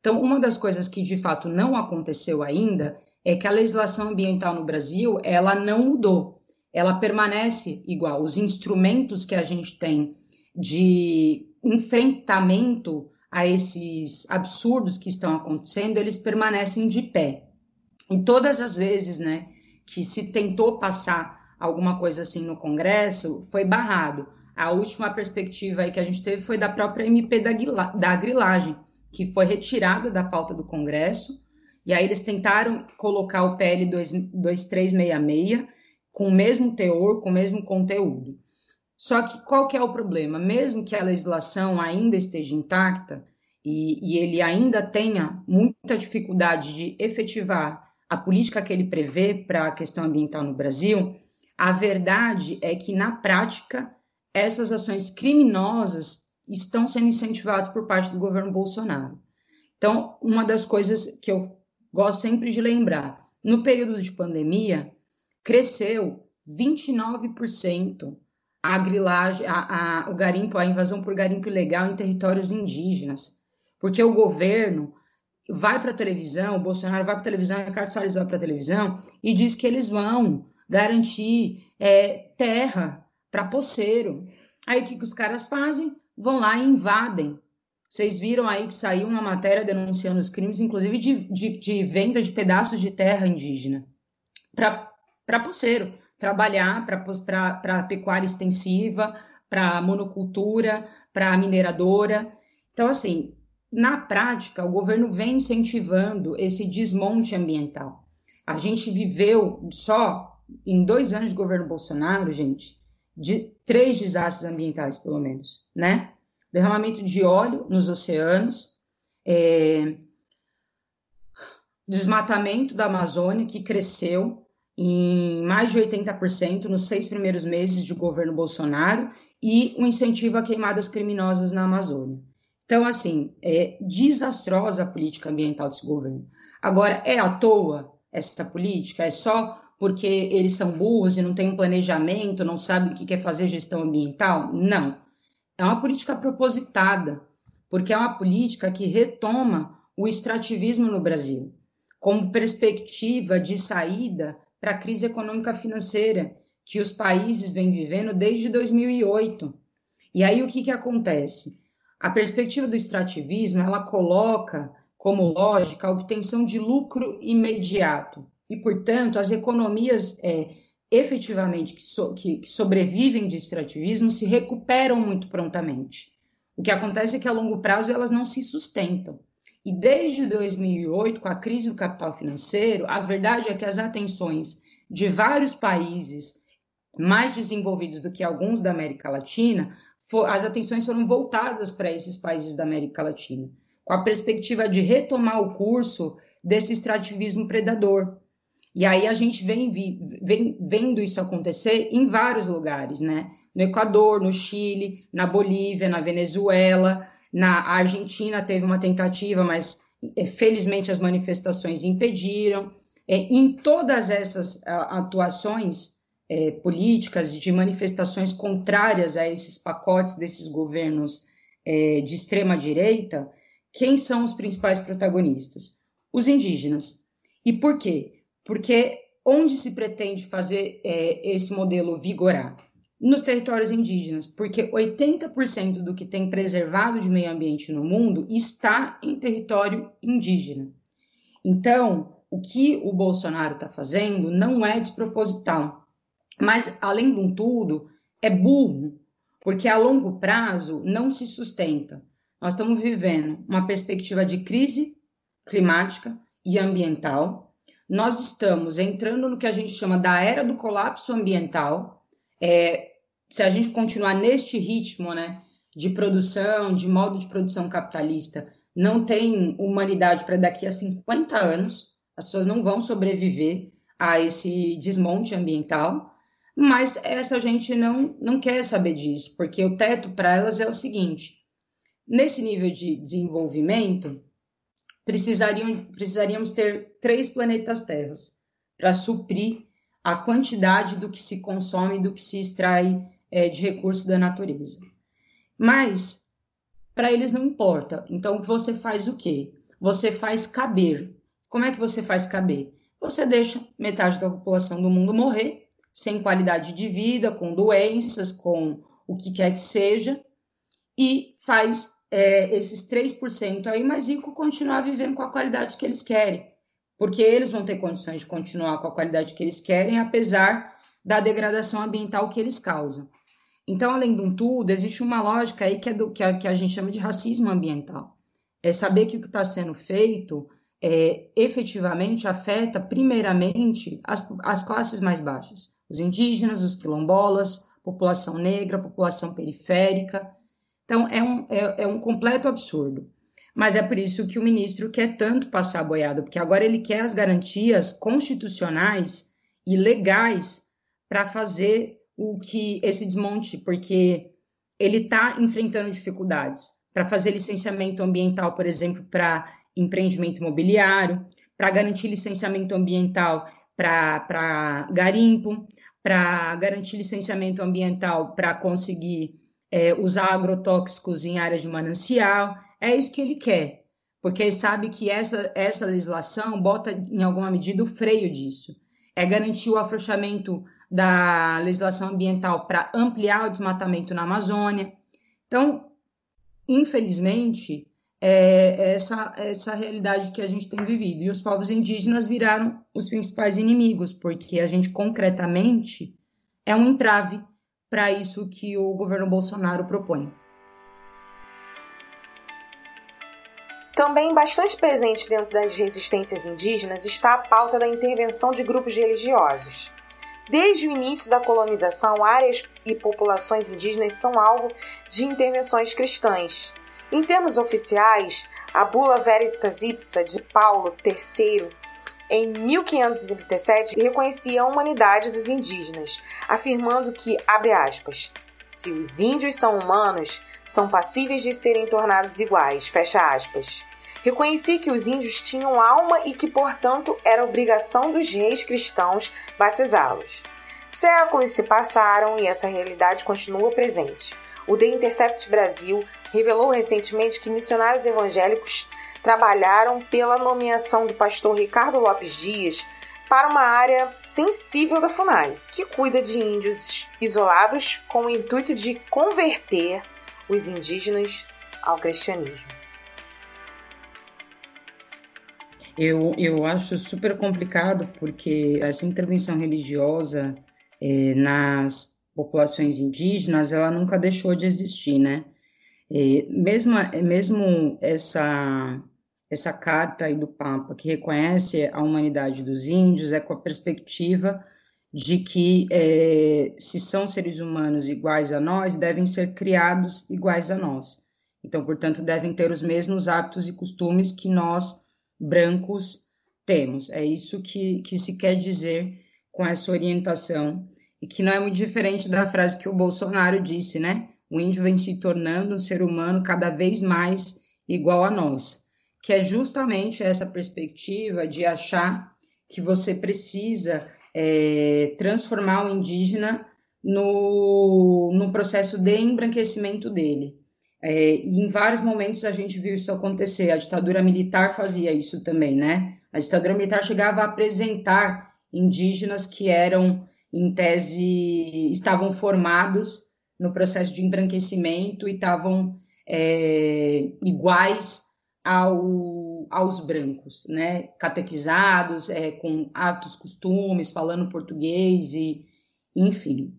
Então, uma das coisas que de fato não aconteceu ainda é que a legislação ambiental no Brasil, ela não mudou. Ela permanece igual. Os instrumentos que a gente tem de enfrentamento a esses absurdos que estão acontecendo, eles permanecem de pé. E todas as vezes, né, que se tentou passar alguma coisa assim no Congresso, foi barrado. A última perspectiva que a gente teve foi da própria MP da, da grilagem, que foi retirada da pauta do Congresso, e aí eles tentaram colocar o PL 2366 com o mesmo teor, com o mesmo conteúdo. Só que qual que é o problema? Mesmo que a legislação ainda esteja intacta e, e ele ainda tenha muita dificuldade de efetivar a política que ele prevê para a questão ambiental no Brasil, a verdade é que, na prática, essas ações criminosas estão sendo incentivadas por parte do governo Bolsonaro. Então, uma das coisas que eu gosto sempre de lembrar, no período de pandemia, cresceu 29% a grilagem, a, a, o garimpo, a invasão por garimpo ilegal em territórios indígenas, porque o governo vai para a televisão, o Bolsonaro vai para a televisão, o Ricardo Salles vai para a televisão e diz que eles vão garantir é, terra para poceiro. Aí o que, que os caras fazem? Vão lá e invadem. Vocês viram aí que saiu uma matéria denunciando os crimes, inclusive de, de, de venda de pedaços de terra indígena para poceiro, trabalhar para pecuária extensiva, para monocultura, para mineradora. Então, assim, na prática, o governo vem incentivando esse desmonte ambiental. A gente viveu só em dois anos de governo Bolsonaro, gente, de três desastres ambientais, pelo menos, né? Derramamento de óleo nos oceanos, é, desmatamento da Amazônia, que cresceu em mais de 80% nos seis primeiros meses de governo Bolsonaro, e o um incentivo a queimadas criminosas na Amazônia. Então, assim, é desastrosa a política ambiental desse governo. Agora, é à toa essa política? É só porque eles são burros e não têm um planejamento, não sabem o que quer fazer gestão ambiental? Não. É uma política propositada, porque é uma política que retoma o extrativismo no Brasil, como perspectiva de saída para a crise econômica financeira que os países vêm vivendo desde 2008. E aí o que, que acontece? A perspectiva do extrativismo, ela coloca como lógica a obtenção de lucro imediato e, portanto, as economias é, efetivamente que, so, que, que sobrevivem de extrativismo se recuperam muito prontamente. O que acontece é que a longo prazo elas não se sustentam. E desde 2008, com a crise do capital financeiro, a verdade é que as atenções de vários países mais desenvolvidos do que alguns da América Latina for, as atenções foram voltadas para esses países da América Latina, com a perspectiva de retomar o curso desse extrativismo predador. E aí a gente vem, vem vendo isso acontecer em vários lugares, né? No Equador, no Chile, na Bolívia, na Venezuela, na Argentina teve uma tentativa, mas é, felizmente as manifestações impediram. É, em todas essas atuações, é, políticas de manifestações contrárias a esses pacotes desses governos é, de extrema direita, quem são os principais protagonistas? Os indígenas. E por quê? Porque onde se pretende fazer é, esse modelo vigorar? Nos territórios indígenas, porque 80% do que tem preservado de meio ambiente no mundo está em território indígena. Então, o que o Bolsonaro está fazendo não é desproposital. Mas, além de um tudo, é burro, porque a longo prazo não se sustenta. Nós estamos vivendo uma perspectiva de crise climática e ambiental. Nós estamos entrando no que a gente chama da era do colapso ambiental. É, se a gente continuar neste ritmo né, de produção, de modo de produção capitalista, não tem humanidade para daqui a 50 anos. As pessoas não vão sobreviver a esse desmonte ambiental. Mas essa gente não, não quer saber disso, porque o teto para elas é o seguinte: nesse nível de desenvolvimento, precisariam, precisaríamos ter três planetas Terras para suprir a quantidade do que se consome do que se extrai é, de recurso da natureza. Mas para eles não importa. Então você faz o quê? Você faz caber. Como é que você faz caber? Você deixa metade da população do mundo morrer sem qualidade de vida, com doenças, com o que quer que seja, e faz é, esses 3% aí mais rico continuar vivendo com a qualidade que eles querem, porque eles vão ter condições de continuar com a qualidade que eles querem, apesar da degradação ambiental que eles causam. Então, além de um tudo, existe uma lógica aí que é do que a, que a gente chama de racismo ambiental. É saber que o que está sendo feito é, efetivamente afeta, primeiramente, as, as classes mais baixas os indígenas, os quilombolas, população negra, população periférica. Então, é um, é, é um completo absurdo. Mas é por isso que o ministro quer tanto passar a boiada, porque agora ele quer as garantias constitucionais e legais para fazer o que esse desmonte, porque ele está enfrentando dificuldades para fazer licenciamento ambiental, por exemplo, para empreendimento imobiliário, para garantir licenciamento ambiental para garimpo, para garantir licenciamento ambiental para conseguir é, usar agrotóxicos em áreas de manancial. É isso que ele quer, porque ele sabe que essa, essa legislação bota, em alguma medida, o freio disso. É garantir o afrouxamento da legislação ambiental para ampliar o desmatamento na Amazônia. Então, infelizmente, é essa, essa realidade que a gente tem vivido. E os povos indígenas viraram os principais inimigos, porque a gente concretamente é um entrave para isso que o governo Bolsonaro propõe. Também bastante presente dentro das resistências indígenas está a pauta da intervenção de grupos religiosos. Desde o início da colonização, áreas e populações indígenas são alvo de intervenções cristãs. Em termos oficiais, a Bula Veritas Ipsa de Paulo III, em 1537, reconhecia a humanidade dos indígenas, afirmando que, abre aspas, se os índios são humanos, são passíveis de serem tornados iguais, fecha aspas. Reconheci que os índios tinham alma e que, portanto, era obrigação dos reis cristãos batizá-los. Séculos se passaram e essa realidade continua presente. O The Intercept Brasil revelou recentemente que missionários evangélicos trabalharam pela nomeação do pastor Ricardo Lopes Dias para uma área sensível da FUNAI, que cuida de índios isolados com o intuito de converter os indígenas ao cristianismo. Eu, eu acho super complicado porque essa intervenção religiosa é, nas populações indígenas, ela nunca deixou de existir, né? É, mesmo, mesmo essa, essa carta aí do Papa que reconhece a humanidade dos índios é com a perspectiva de que é, se são seres humanos iguais a nós, devem ser criados iguais a nós. Então, portanto, devem ter os mesmos hábitos e costumes que nós brancos temos. É isso que, que se quer dizer com essa orientação, e que não é muito diferente da frase que o Bolsonaro disse, né? O índio vem se tornando um ser humano cada vez mais igual a nós, que é justamente essa perspectiva de achar que você precisa é, transformar o indígena no, no processo de embranquecimento dele. É, e em vários momentos a gente viu isso acontecer. A ditadura militar fazia isso também, né? A ditadura militar chegava a apresentar indígenas que eram, em tese, estavam formados no processo de embranquecimento e estavam é, iguais ao, aos brancos, né? Catequizados, é, com hábitos, costumes, falando português e, enfim.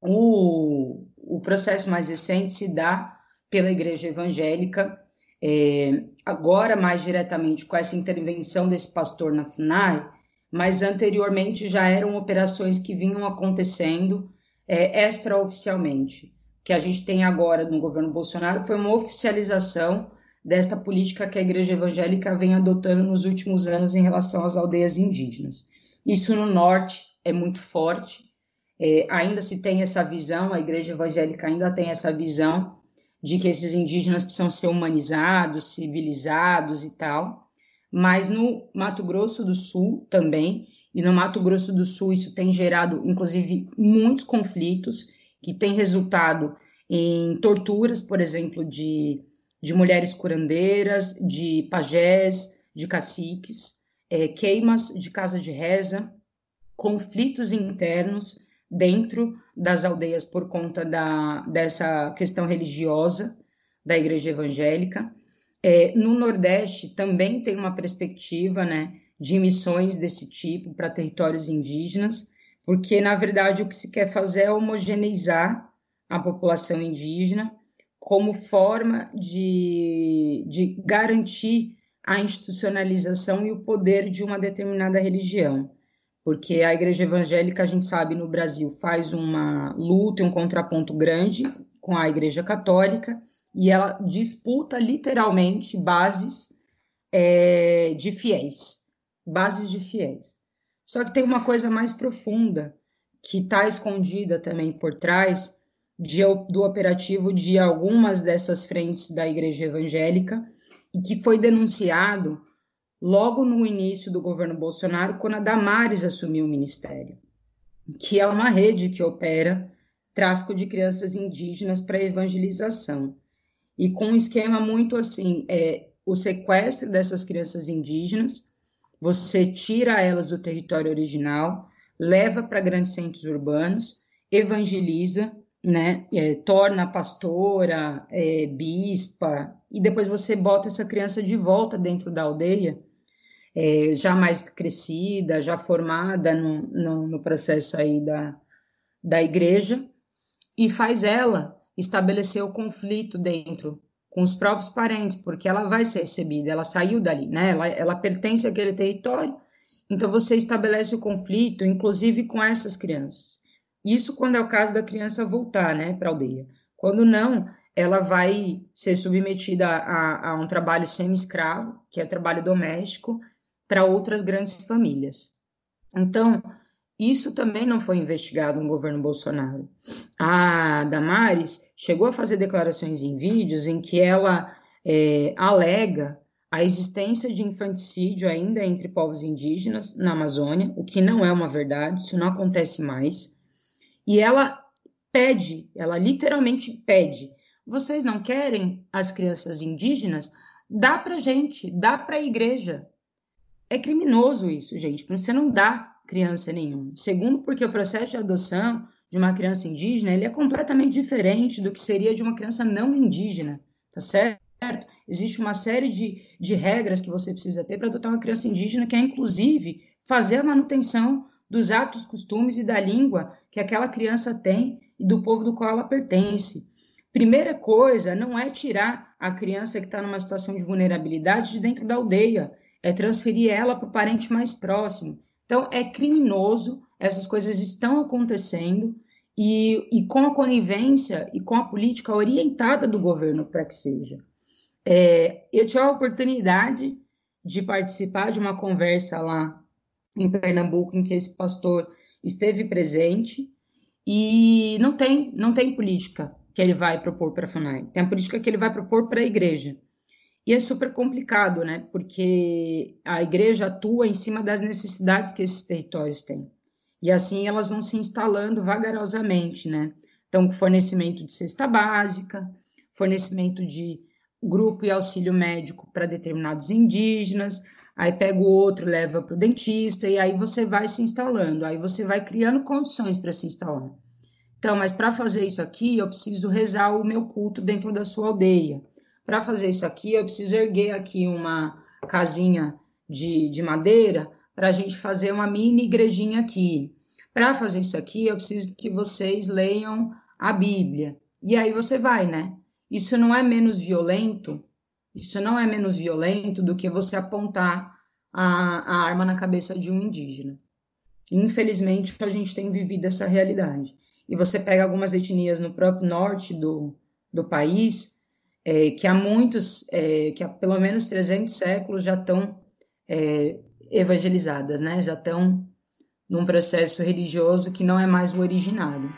O, o processo mais recente se dá pela Igreja Evangélica, é, agora mais diretamente com essa intervenção desse pastor na FUNAI, mas anteriormente já eram operações que vinham acontecendo é, extraoficialmente. O que a gente tem agora no governo Bolsonaro foi uma oficialização desta política que a Igreja Evangélica vem adotando nos últimos anos em relação às aldeias indígenas. Isso no norte é muito forte, é, ainda se tem essa visão, a Igreja Evangélica ainda tem essa visão de que esses indígenas precisam ser humanizados, civilizados e tal. Mas no Mato Grosso do Sul também, e no Mato Grosso do Sul isso tem gerado, inclusive, muitos conflitos que têm resultado em torturas, por exemplo, de, de mulheres curandeiras, de pajés, de caciques, é, queimas de casa de reza, conflitos internos dentro das aldeias por conta da, dessa questão religiosa da igreja evangélica. É, no Nordeste também tem uma perspectiva né, de missões desse tipo para territórios indígenas, porque, na verdade, o que se quer fazer é homogeneizar a população indígena como forma de, de garantir a institucionalização e o poder de uma determinada religião porque a igreja evangélica, a gente sabe, no Brasil faz uma luta e um contraponto grande com a igreja católica, e ela disputa literalmente bases é, de fiéis, bases de fiéis. Só que tem uma coisa mais profunda que está escondida também por trás de, do operativo de algumas dessas frentes da Igreja Evangélica e que foi denunciado logo no início do governo Bolsonaro, quando a Damares assumiu o ministério, que é uma rede que opera tráfico de crianças indígenas para evangelização. E com um esquema muito assim, é, o sequestro dessas crianças indígenas, você tira elas do território original, leva para grandes centros urbanos, evangeliza, né, é, torna pastora, é, bispa, e depois você bota essa criança de volta dentro da aldeia, é, já mais crescida, já formada no, no, no processo aí da, da igreja, e faz ela estabelecer o conflito dentro com os próprios parentes, porque ela vai ser recebida, ela saiu dali, né? Ela, ela pertence àquele território, então você estabelece o conflito, inclusive com essas crianças. Isso quando é o caso da criança voltar, né, para a aldeia. Quando não, ela vai ser submetida a, a um trabalho semi-escravo, que é trabalho doméstico, para outras grandes famílias. Então, isso também não foi investigado no governo Bolsonaro. A Damares chegou a fazer declarações em vídeos em que ela é, alega a existência de infanticídio ainda entre povos indígenas na Amazônia, o que não é uma verdade, isso não acontece mais. E ela pede, ela literalmente pede: vocês não querem as crianças indígenas? Dá para gente, dá para a igreja. É criminoso isso, gente, você não dá criança nenhuma. Segundo, porque o processo de adoção de uma criança indígena ele é completamente diferente do que seria de uma criança não indígena, tá certo? Existe uma série de, de regras que você precisa ter para adotar uma criança indígena, que é inclusive fazer a manutenção dos hábitos, costumes e da língua que aquela criança tem e do povo do qual ela pertence. Primeira coisa não é tirar a criança que está numa situação de vulnerabilidade de dentro da aldeia, é transferir ela para o parente mais próximo. Então, é criminoso, essas coisas estão acontecendo, e, e com a conivência e com a política orientada do governo para que seja. É, eu tive a oportunidade de participar de uma conversa lá em Pernambuco, em que esse pastor esteve presente, e não tem, não tem política que ele vai propor para a FUNAI, tem a política que ele vai propor para a igreja. E é super complicado, né? Porque a igreja atua em cima das necessidades que esses territórios têm. E assim elas vão se instalando vagarosamente, né? Então, fornecimento de cesta básica, fornecimento de grupo e auxílio médico para determinados indígenas, aí pega o outro, leva para o dentista, e aí você vai se instalando, aí você vai criando condições para se instalar. Então, mas para fazer isso aqui, eu preciso rezar o meu culto dentro da sua aldeia para fazer isso aqui, eu preciso erguer aqui uma casinha de, de madeira para a gente fazer uma mini igrejinha aqui. Para fazer isso aqui, eu preciso que vocês leiam a Bíblia. E aí você vai, né? Isso não é menos violento, isso não é menos violento do que você apontar a, a arma na cabeça de um indígena. Infelizmente, a gente tem vivido essa realidade. E você pega algumas etnias no próprio norte do, do país, é, que há muitos, é, que há pelo menos 300 séculos já estão é, evangelizadas, né? já estão num processo religioso que não é mais o originário.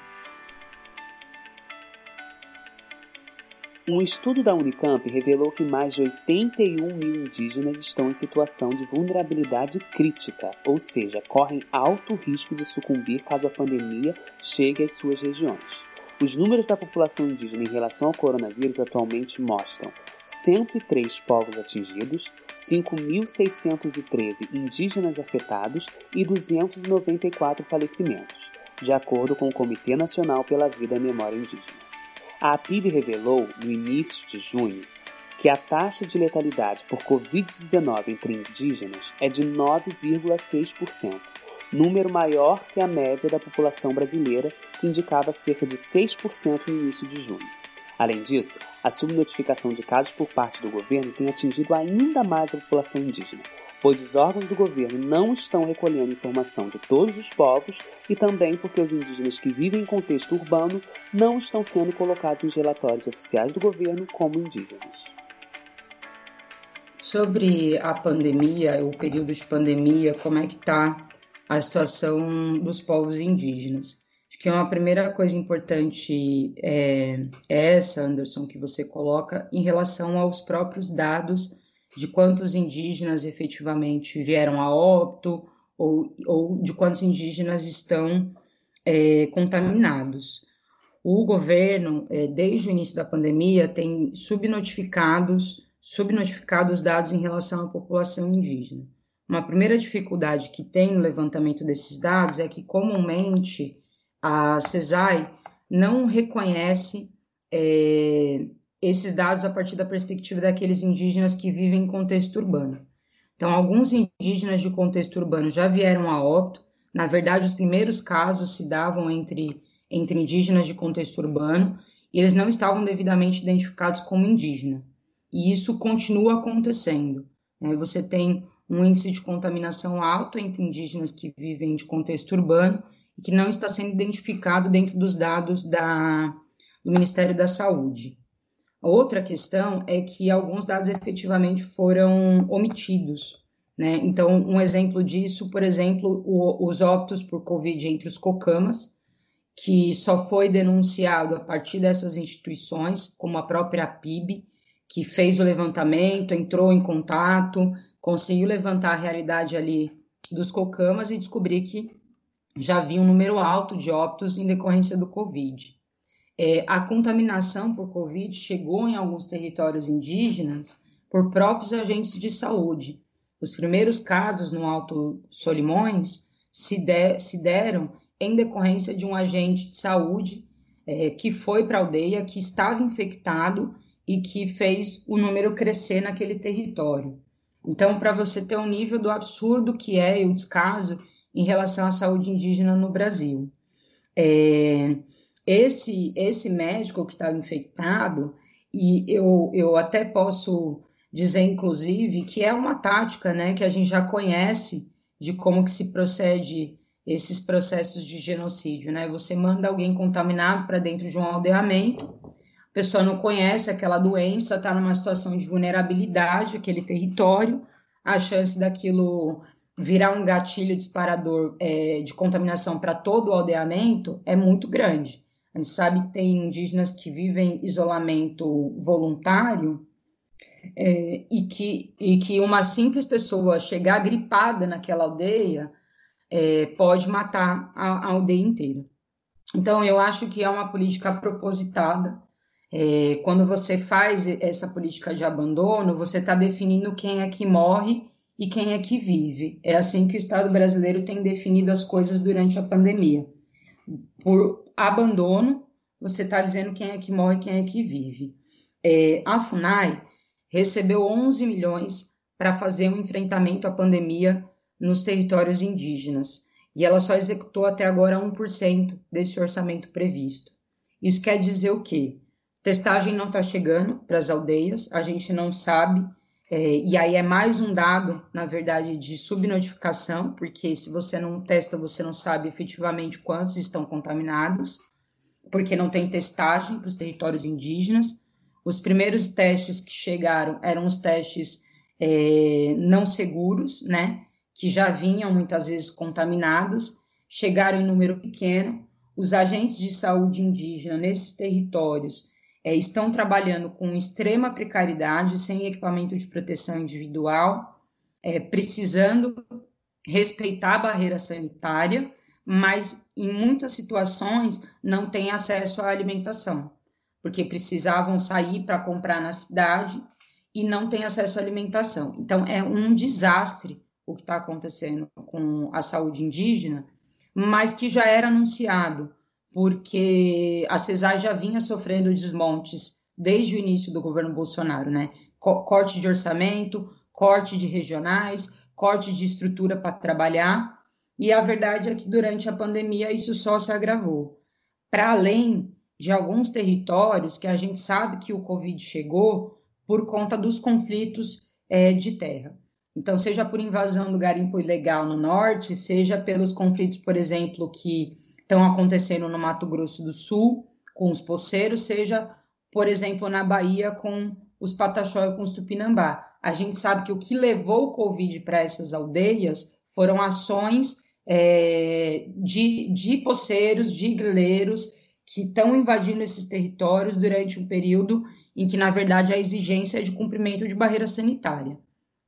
Um estudo da Unicamp revelou que mais de 81 mil indígenas estão em situação de vulnerabilidade crítica, ou seja, correm alto risco de sucumbir caso a pandemia chegue às suas regiões. Os números da população indígena em relação ao coronavírus atualmente mostram 103 povos atingidos, 5.613 indígenas afetados e 294 falecimentos, de acordo com o Comitê Nacional pela Vida e Memória Indígena. A APIB revelou, no início de junho, que a taxa de letalidade por Covid-19 entre indígenas é de 9,6%, número maior que a média da população brasileira, que indicava cerca de 6% no início de junho. Além disso, a subnotificação de casos por parte do governo tem atingido ainda mais a população indígena, pois os órgãos do governo não estão recolhendo informação de todos os povos e também porque os indígenas que vivem em contexto urbano não estão sendo colocados nos relatórios oficiais do governo como indígenas. Sobre a pandemia, o período de pandemia, como é que está a situação dos povos indígenas? Acho que uma primeira coisa importante é, é essa, Anderson, que você coloca em relação aos próprios dados de quantos indígenas efetivamente vieram a óbito ou, ou de quantos indígenas estão é, contaminados. O governo, é, desde o início da pandemia, tem subnotificados, subnotificado os dados em relação à população indígena. Uma primeira dificuldade que tem no levantamento desses dados é que, comumente, a CESAI não reconhece é, esses dados a partir da perspectiva daqueles indígenas que vivem em contexto urbano. Então, alguns indígenas de contexto urbano já vieram a óbito. Na verdade, os primeiros casos se davam entre, entre indígenas de contexto urbano e eles não estavam devidamente identificados como indígena. E isso continua acontecendo. Né? Você tem um índice de contaminação alto entre indígenas que vivem de contexto urbano e que não está sendo identificado dentro dos dados da, do Ministério da Saúde. Outra questão é que alguns dados efetivamente foram omitidos. Né? Então, um exemplo disso, por exemplo, o, os óbitos por Covid entre os cocamas, que só foi denunciado a partir dessas instituições, como a própria PIB, que fez o levantamento, entrou em contato, conseguiu levantar a realidade ali dos cocamas e descobrir que já havia um número alto de óbitos em decorrência do Covid. É, a contaminação por Covid chegou em alguns territórios indígenas por próprios agentes de saúde. Os primeiros casos no Alto Solimões se, de, se deram em decorrência de um agente de saúde é, que foi para a aldeia, que estava infectado e que fez o número crescer naquele território. Então, para você ter um nível do absurdo que é o descaso em relação à saúde indígena no Brasil. É, esse, esse médico que estava infectado, e eu, eu até posso dizer, inclusive, que é uma tática né, que a gente já conhece de como que se procede esses processos de genocídio. Né? Você manda alguém contaminado para dentro de um aldeamento, a pessoa não conhece aquela doença, está numa situação de vulnerabilidade, aquele território, a chance daquilo virar um gatilho disparador é, de contaminação para todo o aldeamento é muito grande. A gente sabe que tem indígenas que vivem isolamento voluntário é, e, que, e que uma simples pessoa chegar gripada naquela aldeia é, pode matar a, a, aldeia inteira. Então, eu acho que é uma política propositada. É, quando você faz essa política de abandono, você está definindo quem é que morre e quem é que vive. É assim que o Estado brasileiro tem definido as coisas durante a pandemia. Por abandono, você está dizendo quem é que morre quem é que vive. É, a FUNAI recebeu 11 milhões para fazer um enfrentamento à pandemia nos territórios indígenas e ela só executou até agora 1% desse orçamento previsto. Isso quer dizer o quê? Testagem não está chegando para as aldeias, a gente não sabe, é, e aí é mais um dado, na verdade, de subnotificação, porque se você não testa, você não sabe efetivamente quantos estão contaminados, porque não tem testagem para os territórios indígenas. Os primeiros testes que chegaram eram os testes é, não seguros, né? Que já vinham muitas vezes contaminados, chegaram em número pequeno. Os agentes de saúde indígena nesses territórios é, estão trabalhando com extrema precariedade, sem equipamento de proteção individual, é, precisando respeitar a barreira sanitária, mas em muitas situações não têm acesso à alimentação, porque precisavam sair para comprar na cidade e não têm acesso à alimentação. Então, é um desastre o que está acontecendo com a saúde indígena, mas que já era anunciado porque a CESAR já vinha sofrendo desmontes desde o início do governo Bolsonaro, né? Corte de orçamento, corte de regionais, corte de estrutura para trabalhar, e a verdade é que durante a pandemia isso só se agravou. Para além de alguns territórios que a gente sabe que o Covid chegou por conta dos conflitos é, de terra. Então, seja por invasão do garimpo ilegal no norte, seja pelos conflitos, por exemplo, que estão acontecendo no Mato Grosso do Sul, com os poceiros, seja, por exemplo, na Bahia com os Pataxó e com os Tupinambá. A gente sabe que o que levou o Covid para essas aldeias foram ações é, de, de poceiros, de grileiros, que estão invadindo esses territórios durante um período em que, na verdade, a exigência é de cumprimento de barreira sanitária.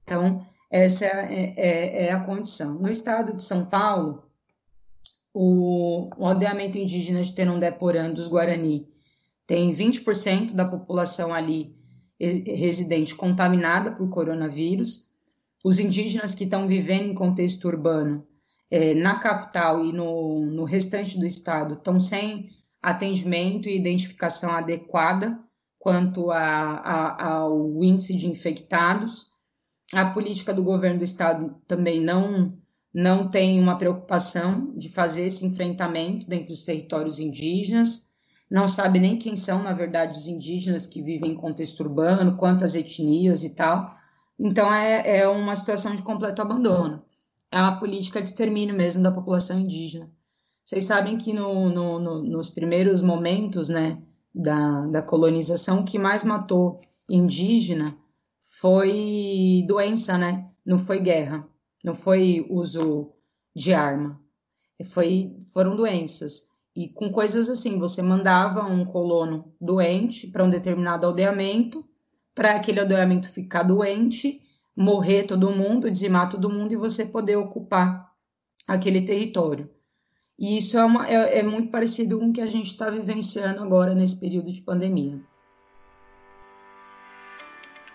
Então, essa é, é, é a condição. No estado de São Paulo, o, o aldeamento indígena de Tenondé-Porã dos Guarani tem 20% da população ali residente contaminada por coronavírus. Os indígenas que estão vivendo em contexto urbano é, na capital e no, no restante do estado estão sem atendimento e identificação adequada quanto a, a, ao índice de infectados. A política do governo do estado também não, não tem uma preocupação de fazer esse enfrentamento dentro dos territórios indígenas, não sabe nem quem são, na verdade, os indígenas que vivem em contexto urbano, quantas etnias e tal. Então, é, é uma situação de completo abandono. É uma política de extermínio mesmo da população indígena. Vocês sabem que no, no, no, nos primeiros momentos né, da, da colonização, o que mais matou indígena foi doença, né? Não foi guerra, não foi uso de arma, foi, foram doenças. E com coisas assim, você mandava um colono doente para um determinado aldeamento, para aquele aldeamento ficar doente, morrer todo mundo, dizimar todo mundo e você poder ocupar aquele território. E isso é, uma, é, é muito parecido com o que a gente está vivenciando agora nesse período de pandemia.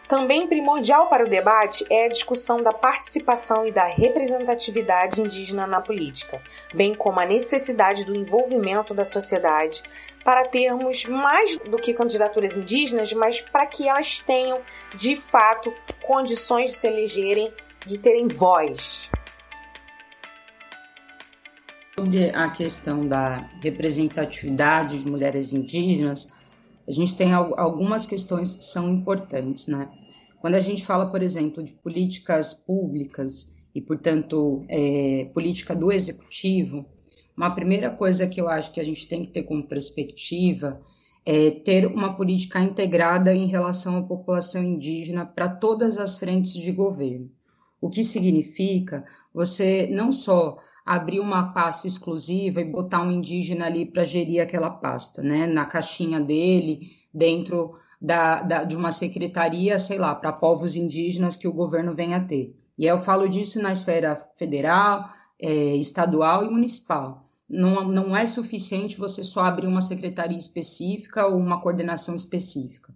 Também primordial para o debate é a discussão da participação e da representatividade indígena na política, bem como a necessidade do envolvimento da sociedade para termos mais do que candidaturas indígenas, mas para que elas tenham, de fato, condições de se elegerem, de terem voz. Sobre a questão da representatividade de mulheres indígenas, a gente tem algumas questões que são importantes, né? Quando a gente fala, por exemplo, de políticas públicas e, portanto, é, política do executivo, uma primeira coisa que eu acho que a gente tem que ter como perspectiva é ter uma política integrada em relação à população indígena para todas as frentes de governo. O que significa você não só abrir uma pasta exclusiva e botar um indígena ali para gerir aquela pasta, né? Na caixinha dele, dentro da, da, de uma secretaria, sei lá, para povos indígenas que o governo venha a ter. E eu falo disso na esfera federal, é, estadual e municipal. Não, não é suficiente você só abrir uma secretaria específica ou uma coordenação específica.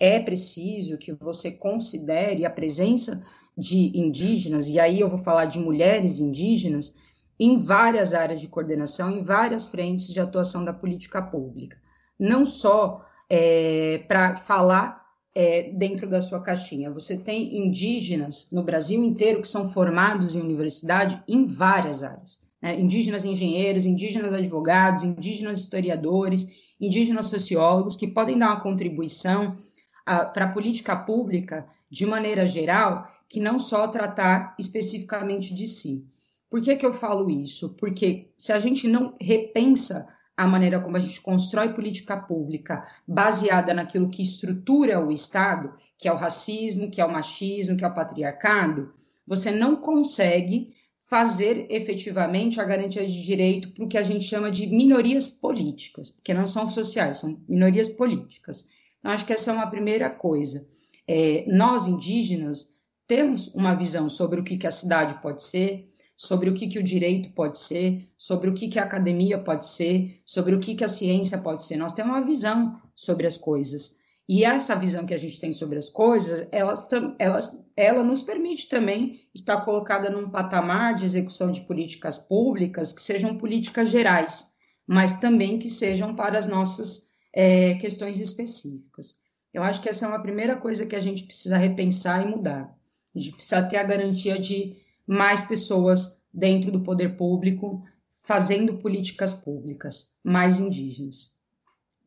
É preciso que você considere a presença de indígenas, e aí eu vou falar de mulheres indígenas, em várias áreas de coordenação, em várias frentes de atuação da política pública. Não só é, para falar é, dentro da sua caixinha. Você tem indígenas no Brasil inteiro que são formados em universidade em várias áreas. Né? Indígenas engenheiros, indígenas advogados, indígenas historiadores, indígenas sociólogos, que podem dar uma contribuição para a política pública de maneira geral, que não só tratar especificamente de si. Por que, que eu falo isso? Porque se a gente não repensa a maneira como a gente constrói política pública baseada naquilo que estrutura o Estado, que é o racismo, que é o machismo, que é o patriarcado, você não consegue fazer efetivamente a garantia de direito para o que a gente chama de minorias políticas, porque não são sociais, são minorias políticas. Então, acho que essa é uma primeira coisa. É, nós, indígenas, temos uma visão sobre o que, que a cidade pode ser, sobre o que, que o direito pode ser, sobre o que, que a academia pode ser, sobre o que, que a ciência pode ser. Nós temos uma visão sobre as coisas. E essa visão que a gente tem sobre as coisas, elas, elas, ela nos permite também estar colocada num patamar de execução de políticas públicas que sejam políticas gerais, mas também que sejam para as nossas é, questões específicas. Eu acho que essa é uma primeira coisa que a gente precisa repensar e mudar. A gente precisa ter a garantia de mais pessoas dentro do poder público fazendo políticas públicas, mais indígenas.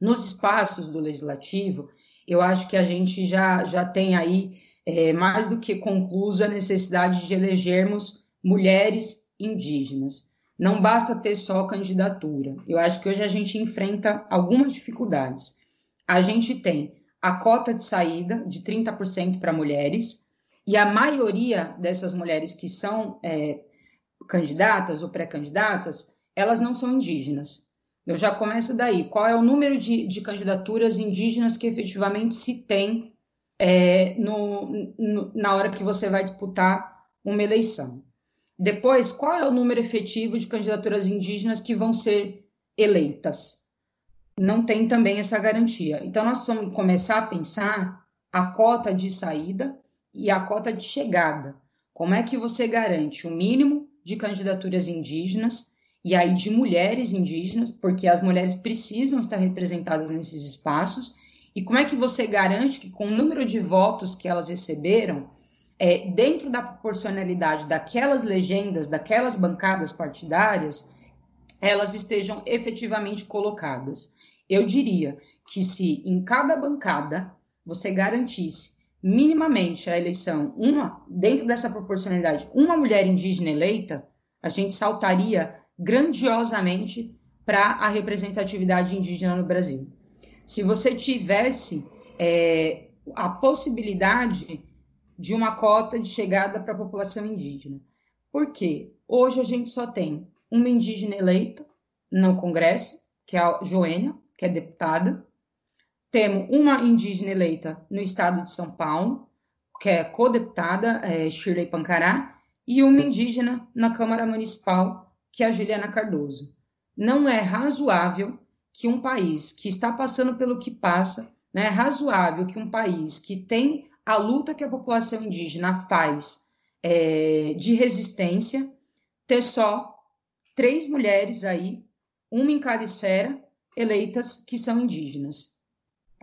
Nos espaços do legislativo, eu acho que a gente já, já tem aí é, mais do que concluso a necessidade de elegermos mulheres indígenas. Não basta ter só candidatura. Eu acho que hoje a gente enfrenta algumas dificuldades. A gente tem a cota de saída de 30% para mulheres, e a maioria dessas mulheres que são é, candidatas ou pré-candidatas, elas não são indígenas. Eu já começo daí. Qual é o número de, de candidaturas indígenas que efetivamente se tem é, no, no, na hora que você vai disputar uma eleição? Depois, qual é o número efetivo de candidaturas indígenas que vão ser eleitas? Não tem também essa garantia. Então, nós precisamos começar a pensar a cota de saída e a cota de chegada. Como é que você garante o mínimo de candidaturas indígenas e aí de mulheres indígenas, porque as mulheres precisam estar representadas nesses espaços? E como é que você garante que, com o número de votos que elas receberam, é, dentro da proporcionalidade daquelas legendas, daquelas bancadas partidárias, elas estejam efetivamente colocadas. Eu diria que se em cada bancada você garantisse minimamente a eleição, uma dentro dessa proporcionalidade, uma mulher indígena eleita, a gente saltaria grandiosamente para a representatividade indígena no Brasil. Se você tivesse é, a possibilidade de uma cota de chegada para a população indígena. Por quê? Hoje a gente só tem uma indígena eleita no Congresso, que é a Joênia, que é deputada. Temos uma indígena eleita no estado de São Paulo, que é co-deputada, é Shirley Pancará, e uma indígena na Câmara Municipal, que é a Juliana Cardoso. Não é razoável que um país que está passando pelo que passa, não é razoável que um país que tem a luta que a população indígena faz é, de resistência, ter só três mulheres aí, uma em cada esfera, eleitas que são indígenas.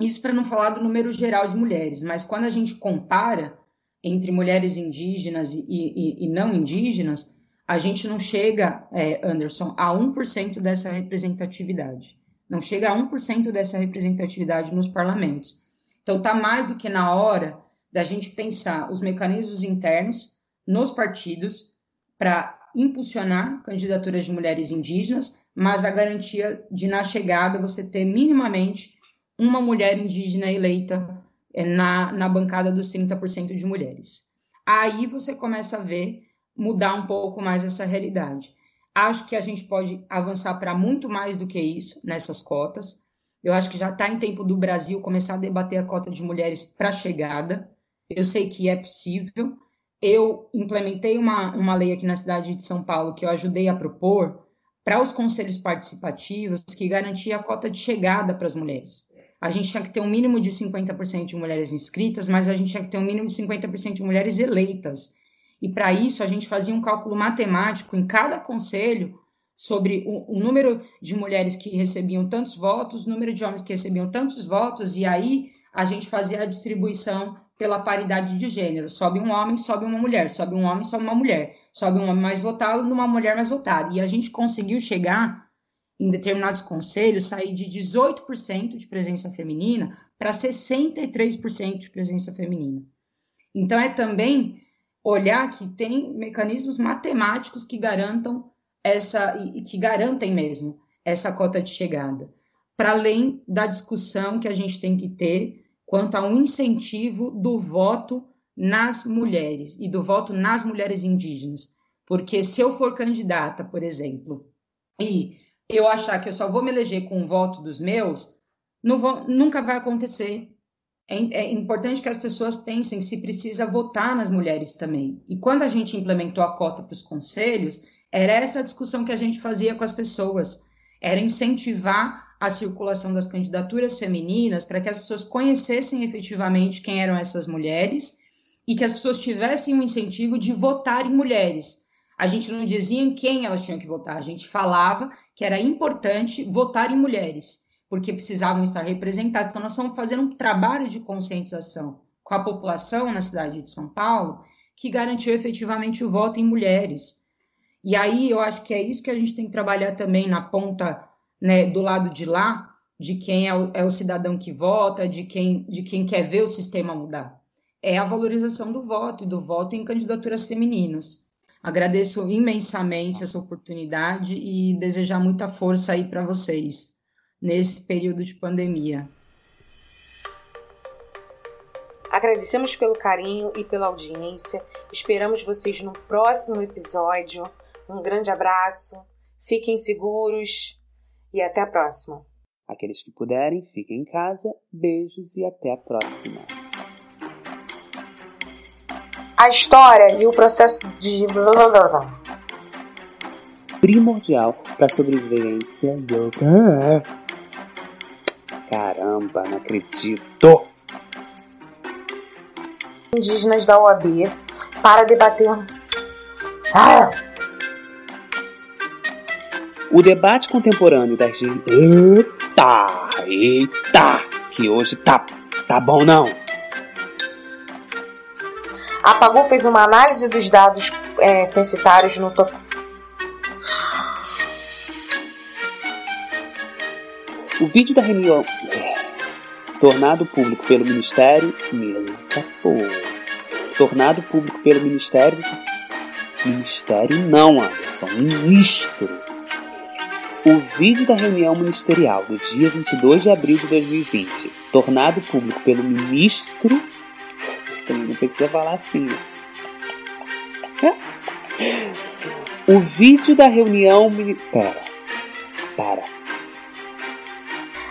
Isso para não falar do número geral de mulheres, mas quando a gente compara entre mulheres indígenas e, e, e não indígenas, a gente não chega, é, Anderson, a 1% dessa representatividade. Não chega a 1% dessa representatividade nos parlamentos. Então, está mais do que na hora da gente pensar os mecanismos internos nos partidos para impulsionar candidaturas de mulheres indígenas, mas a garantia de, na chegada, você ter minimamente uma mulher indígena eleita é, na, na bancada dos 30% de mulheres. Aí você começa a ver mudar um pouco mais essa realidade. Acho que a gente pode avançar para muito mais do que isso nessas cotas. Eu acho que já está em tempo do Brasil começar a debater a cota de mulheres para chegada. Eu sei que é possível. Eu implementei uma, uma lei aqui na cidade de São Paulo que eu ajudei a propor para os conselhos participativos que garantia a cota de chegada para as mulheres. A gente tinha que ter um mínimo de 50% de mulheres inscritas, mas a gente tinha que ter um mínimo de 50% de mulheres eleitas. E para isso a gente fazia um cálculo matemático em cada conselho sobre o, o, número de mulheres que recebiam tantos votos, o número de homens que recebiam tantos votos, e aí a gente fazia a distribuição pela paridade de gênero. Sobe um homem, sobe uma mulher, sobe um homem, sobe uma mulher, sobe um homem mais votado numa mulher mais votada. E a gente conseguiu chegar em determinados conselhos, sair de 18% de presença feminina para 63% de presença feminina. Então é também olhar que tem mecanismos matemáticos que garantam essa e que garantem mesmo essa cota de chegada, para além da discussão que a gente tem que ter quanto a um incentivo do voto nas mulheres e do voto nas mulheres indígenas. Porque se eu for candidata, por exemplo, e eu achar que eu só vou me eleger com o voto dos meus, vou, nunca vai acontecer. É, é, importante que as pessoas pensem se precisa votar nas mulheres também. E quando a gente implementou a cota para os conselhos, era essa discussão que a gente fazia com as pessoas. Era incentivar a circulação das candidaturas femininas para que as pessoas conhecessem efetivamente quem eram essas mulheres e que as pessoas tivessem um incentivo de votar em mulheres. A gente não dizia em quem elas tinham que votar, a gente falava que era importante votar em mulheres, porque precisavam estar representadas. Então, nós estamos fazendo um trabalho de conscientização com a população na cidade de São Paulo que garantiu efetivamente o voto em mulheres. E aí eu acho que é isso que a gente tem que trabalhar também na ponta né, do lado de lá, de quem é o, é o cidadão que vota, de quem, de quem quer ver o sistema mudar. é a valorização do voto e do voto em candidaturas femininas. Agradeço imensamente essa oportunidade e desejar muita força aí para vocês nesse período de pandemia. Agradecemos pelo carinho e pela audiência. Esperamos vocês no próximo episódio. Um grande abraço, fiquem seguros e até a próxima. Aqueles que puderem, fiquem em casa. Beijos e até a próxima. A história e o processo de. Primordial para sobrevivência do. Caramba, não acredito! Indígenas da OAB para debater. Ah! O debate contemporâneo das. Eita! Eita! Que hoje tá. tá bom não! A Pagu fez uma análise dos dados é, censitários no top. O vídeo da reunião tornado público pelo Ministério. Tornado público pelo Ministério. Ministério não, Anderson. Ministro o vídeo da reunião ministerial do dia 22 de abril de 2020, tornado público pelo ministro. Também não precisa falar assim. O vídeo da reunião militar. Para.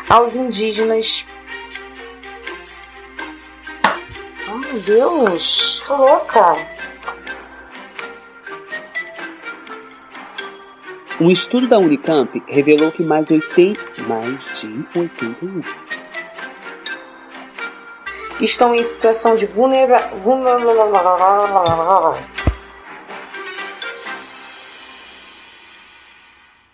Aos indígenas. Oh, meu Deus! Louca! Um estudo da Unicamp revelou que mais, 80, mais de 81 estão em situação de vulnerabilidade.